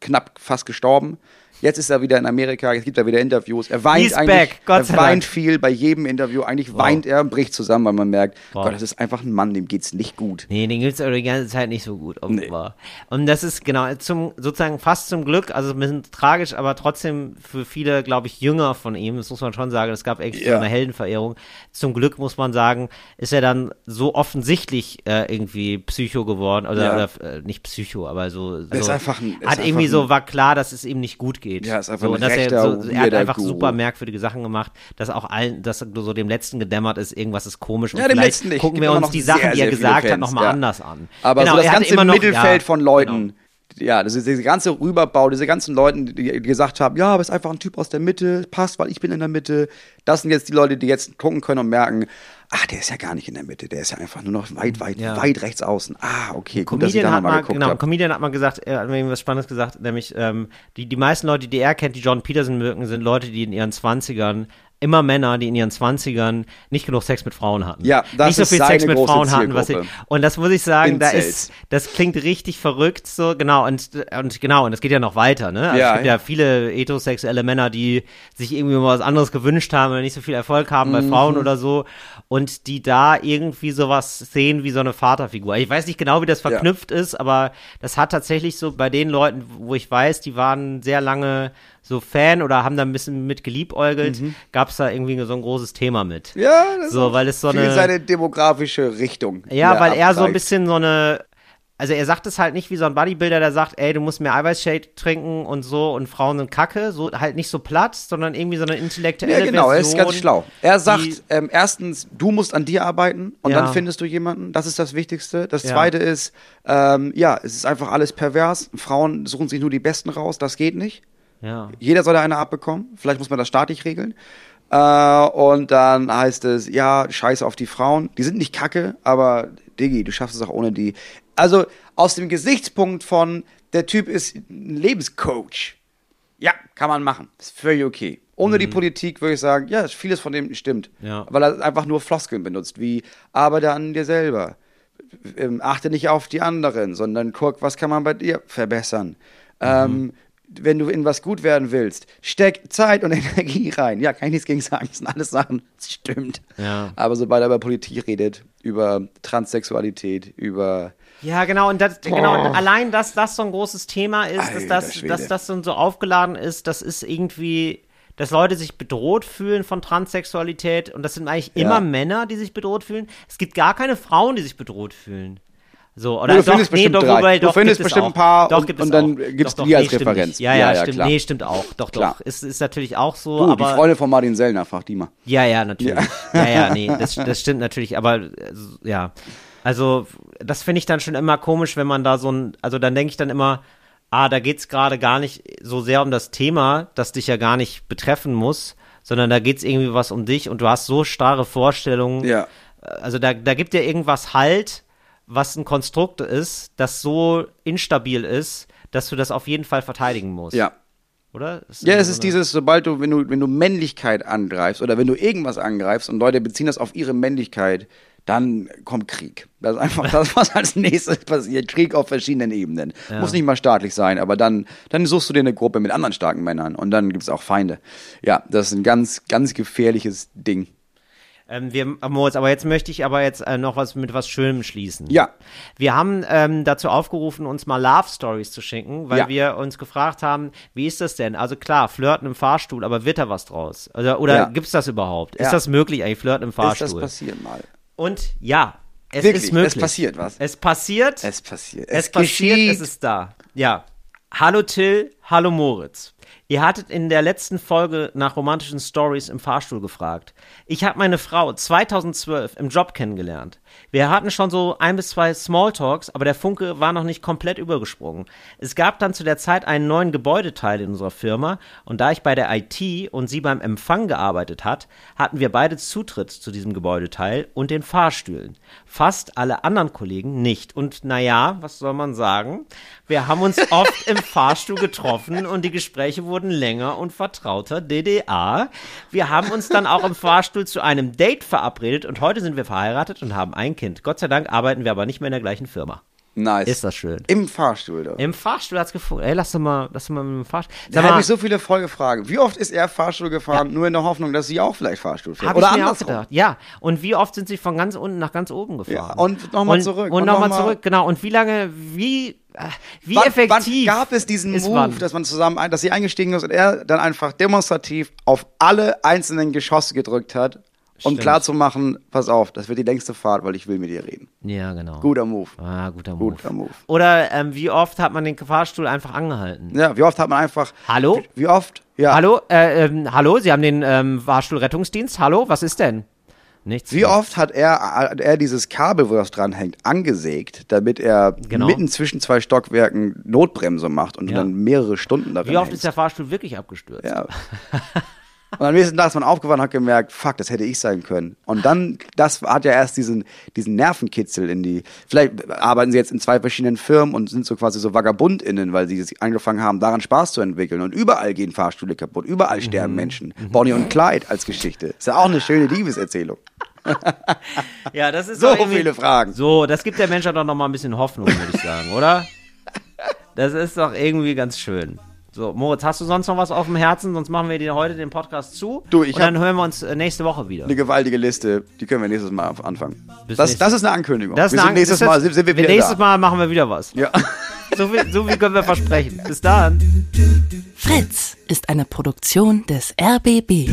B: knapp fast gestorben. Jetzt ist er wieder in Amerika, jetzt gibt er wieder Interviews. Er weint
A: He's
B: eigentlich,
A: back, Gott
B: er weint viel bei jedem Interview. Eigentlich weint er und bricht zusammen, weil man merkt,
A: Wow.
B: Gott, das ist einfach ein Mann, dem geht's nicht gut.
A: Nee, den gibt's aber die ganze Zeit nicht so gut, offenbar. Und das ist genau zum sozusagen fast zum Glück, also ein bisschen tragisch, aber trotzdem für viele, glaube ich, Jünger von ihm, das muss man schon sagen, es gab
B: Ja.
A: eine Heldenverehrung. Zum Glück muss man sagen, ist er dann so offensichtlich äh, irgendwie Psycho geworden oder,
B: Ja.
A: oder äh, nicht Psycho, aber so, so
B: ist einfach ein- ist
A: hat irgendwie
B: einfach
A: so
B: ein-
A: war klar, dass es ihm nicht gut geht.
B: Ja, ist einfach
A: so,
B: ein
A: und dass er,
B: rechter,
A: so, er hat einfach
B: Guru.
A: super merkwürdige Sachen gemacht, dass auch allen, dass so dem letzten gedämmert ist, irgendwas ist komisch und
B: Ja, dem letzten nicht.
A: gucken wir uns die
B: sehr,
A: Sachen, die er
B: sehr
A: gesagt hat,
B: Fans,
A: nochmal
B: ja.
A: anders an.
B: Aber
A: Genau,
B: so das
A: er hat
B: ganze
A: immer noch-
B: Mittelfeld
A: ja,
B: von Leuten,
A: genau.
B: Ja, das ist dieser ganze Rüberbau, diese ganzen Leuten, die gesagt haben, ja, aber ist einfach ein Typ aus der Mitte, passt, weil ich bin in der Mitte. Das sind jetzt die Leute, die jetzt gucken können und merken, ach, der ist ja gar nicht in der Mitte, der ist ja einfach nur noch weit, weit,
A: Ja.
B: weit rechts außen. Ah, okay, gut, dass ich
A: Comedian
B: da nochmal
A: mal,
B: geguckt
A: genau,
B: habe.
A: Comedian hat mal gesagt, er hat mir was Spannendes gesagt, nämlich ähm, die, die meisten Leute, die er kennt, die John Peterson mögen, sind Leute, die in ihren Zwanzigern immer Männer, die in ihren Zwanzigern nicht genug Sex mit Frauen hatten.
B: Ja, das
A: nicht so viel Sex mit Frauen hatten, was
B: Zielgruppe.
A: und das muss ich sagen, da ist, das klingt richtig verrückt, so, genau, und, und genau, und es geht ja noch weiter, ne? Also
B: Ja,
A: es gibt ja.
B: ja.
A: viele heterosexuelle Männer, die sich irgendwie mal was anderes gewünscht haben oder nicht so viel Erfolg haben bei Frauen
B: Mhm.
A: oder so und die da irgendwie sowas sehen wie so eine Vaterfigur. Ich weiß nicht genau, wie das verknüpft ist, aber das hat tatsächlich so bei den Leuten, wo ich weiß, die waren sehr lange so Fan oder haben da ein bisschen mit geliebäugelt, gab es da irgendwie so ein großes Thema mit.
B: Mhm. Ja, das
A: So,
B: ist
A: weil es so eine-
B: seine demografische Richtung.
A: Ja, weil er so ein bisschen so eine. Also er sagt es halt nicht wie so ein Bodybuilder, der sagt, ey, du musst mehr Eiweißshake trinken und so und Frauen sind Kacke, so halt nicht so platt, sondern irgendwie so eine intellektuelle
B: Ja, genau, er ist
A: Version,
B: ganz schlau. Er sagt, ähm, erstens, du musst an dir arbeiten und
A: Ja.
B: dann findest du jemanden. Das ist das Wichtigste. Das
A: Ja.
B: Zweite ist, ähm, ja, es ist einfach alles pervers. Frauen suchen sich nur die Besten raus. Das geht nicht.
A: Ja.
B: Jeder soll da eine abbekommen. Vielleicht muss man das staatlich regeln. Äh, und dann heißt es, ja, scheiße auf die Frauen. Die sind nicht kacke, aber Diggi, du schaffst es auch ohne die. Also aus dem Gesichtspunkt von, der Typ ist ein Lebenscoach. Ja, kann man machen. Ist völlig okay. Ohne die Politik würde ich sagen, ja, vieles von dem stimmt.
A: Ja.
B: Weil er einfach nur Floskeln benutzt, wie arbeite an dir selber. Ähm, achte nicht auf die anderen, sondern guck, was kann man bei dir verbessern. Ähm, wenn du in was gut werden willst, steck Zeit und <laughs> Energie rein. Ja, kann ich nichts gegen sagen. Das sind alles Sachen, das stimmt.
A: Ja.
B: Aber sobald er über Politik redet, über Transsexualität, über
A: Ja, genau, und das, genau, und allein, dass das so ein großes Thema ist, dass das, dass das so so aufgeladen ist, das ist irgendwie, dass Leute sich bedroht fühlen von Transsexualität und das sind eigentlich
B: Ja.
A: immer Männer, die sich bedroht fühlen. Es gibt gar keine Frauen, die sich bedroht fühlen. So, oder
B: du
A: doch,
B: findest bestimmt
A: doch,
B: drei.
A: wobei,
B: Du
A: doch,
B: findest
A: gibt es
B: bestimmt
A: auch.
B: ein paar
A: doch,
B: und- und dann gibst
A: doch,
B: du die
A: doch,
B: als
A: nee, stimmt
B: Referenz.
A: Ja,
B: Ja,
A: ja,
B: ja,
A: stimmt.
B: klar.
A: Nee, stimmt auch. Doch,
B: Klar.
A: doch. Ist, ist natürlich auch so,
B: du, die
A: aber.
B: Freunde von Martin Sellner, frag die mal.
A: Ja, ja, natürlich. Ja, ja, <laughs> nee, das, das stimmt natürlich, aber äh, ja. Also, das finde ich dann schon immer komisch, wenn man da so ein, also dann denke ich dann immer, ah, da geht's gerade gar nicht so sehr um das Thema, das dich ja gar nicht betreffen muss, sondern da geht's irgendwie was um dich und du hast so starre Vorstellungen.
B: Ja.
A: Also da, da gibt dir irgendwas Halt, was ein Konstrukt ist, das so instabil ist, dass du das auf jeden Fall verteidigen musst.
B: Ja.
A: oder?
B: Ja, es
A: so
B: ist dieses, sobald du, wenn du, wenn du Männlichkeit angreifst oder wenn du irgendwas angreifst und Leute beziehen das auf ihre Männlichkeit, dann kommt Krieg. Das ist einfach <laughs> das, was als nächstes passiert. Krieg auf verschiedenen Ebenen. Muss nicht mal staatlich sein, aber dann, dann suchst du dir eine Gruppe mit anderen starken Männern und dann gibt's auch Feinde. Ja, das ist ein ganz, ganz gefährliches Ding.
A: Ähm, wir, Moritz, aber jetzt möchte ich aber jetzt äh, noch was mit was Schönem schließen.
B: Ja.
A: Wir haben ähm, dazu aufgerufen, uns mal Love Stories zu schicken, weil
B: Ja.
A: wir uns gefragt haben, wie ist das denn? Also klar, Flirten im Fahrstuhl, aber wird da was draus? Oder, oder
B: Ja.
A: gibt's das überhaupt? Ist
B: Ja.
A: das möglich eigentlich, Flirten im
B: Ist das
A: Fahrstuhl?
B: passiert mal?
A: Und ja, es
B: Wirklich,
A: ist möglich.
B: es passiert was.
A: Es passiert.
B: Es passiert.
A: Es, passiert,
B: geschieht.
A: es ist da. Ja. Hallo Till, hallo Moritz. Ihr hattet in der letzten Folge nach romantischen Stories im Fahrstuhl gefragt. Ich habe meine Frau 2012 im Job kennengelernt. Wir hatten schon so ein bis zwei Smalltalks, aber der Funke war noch nicht komplett übergesprungen. Es gab dann zu der Zeit einen neuen Gebäudeteil in unserer Firma und da ich bei der IT und sie beim Empfang gearbeitet hat, hatten wir beide Zutritt zu diesem Gebäudeteil und den Fahrstühlen. Fast alle anderen Kollegen nicht. Und naja, was soll man sagen? Wir haben uns <laughs> oft im Fahrstuhl getroffen und die Gespräche wurden länger und vertrauter DDA. Wir haben uns dann auch im Fahrstuhl zu einem Date verabredet und heute sind wir verheiratet und haben ein Kind. Gott sei Dank arbeiten wir aber nicht mehr in der gleichen Firma.
B: Nice.
A: Ist das schön.
B: Im Fahrstuhl, doch.
A: Im Fahrstuhl hat's gefunden. Ey, lass doch mal, lass doch mal mit dem Fahrstuhl.
B: Da habe ich so viele Folgefragen. Wie oft ist er Fahrstuhl gefahren, nur in der Hoffnung, dass sie auch vielleicht Fahrstuhl fährt?
A: Hab
B: Oder andersrum.
A: gedacht. Ja. Und wie oft sind sie von ganz unten nach ganz oben gefahren?
B: Ja, und noch mal
A: Und-
B: zurück.
A: Und,
B: Und
A: nochmal
B: noch mal-
A: zurück, genau. Und wie lange, wie, äh, wie
B: Wann,
A: effektiv
B: wann gab es diesen Move,
A: wann?
B: dass man zusammen, ein- dass sie eingestiegen ist und er dann einfach demonstrativ auf alle einzelnen Geschosse gedrückt hat, um
A: Stimmt.
B: klarzumachen, pass auf, das wird die längste Fahrt, weil ich will mit dir reden.
A: Ja, genau.
B: Guter Move.
A: Ah, guter Move.
B: Guter Move.
A: Oder ähm, wie oft hat man den Fahrstuhl einfach angehalten?
B: Ja, wie oft hat man einfach.
A: Hallo?
B: Wie oft? Ja.
A: Hallo? Äh, ähm, hallo? Sie haben den ähm, Fahrstuhlrettungsdienst? Hallo? Was ist denn? Nichts.
B: Wie oft hat er, hat er dieses Kabel, wo das dranhängt, angesägt, damit er
A: Genau.
B: mitten zwischen zwei Stockwerken Notbremse macht und
A: Ja.
B: dann mehrere Stunden darin
A: Wie oft
B: hängst?
A: ist der Fahrstuhl wirklich abgestürzt?
B: Ja. <laughs> Und am nächsten Tag ist man aufgewacht und hat gemerkt, fuck, das hätte ich sein können. Und dann, das hat ja erst diesen, diesen Nervenkitzel in die, vielleicht arbeiten sie jetzt in zwei verschiedenen Firmen und sind so quasi so VagabundInnen, weil sie sich angefangen haben, daran Spaß zu entwickeln. Und überall gehen Fahrstühle kaputt, überall sterben Menschen. Bonnie und Clyde als Geschichte. Ist ja auch eine schöne Liebeserzählung. <laughs>
A: Ja, das ist
B: So viele Fragen.
A: So, das gibt der Menschheit doch noch mal ein bisschen Hoffnung, würde ich sagen, oder? Das ist doch irgendwie ganz schön. So, Moritz, hast du sonst noch was auf dem Herzen? Sonst machen wir dir heute den Podcast zu.
B: Du, ich
A: und dann hören wir uns äh, nächste Woche wieder.
B: Eine gewaltige Liste, die können wir nächstes Mal anfangen. Das, das ist eine Ankündigung.
A: Das ist
B: wir
A: eine
B: sind nächstes
A: das
B: Mal sind wir wieder
A: Nächstes
B: da.
A: Mal machen wir wieder was.
B: Ja. <laughs>
A: So viel, so viel können wir versprechen. Bis dann.
C: Fritz ist eine Produktion des RBB.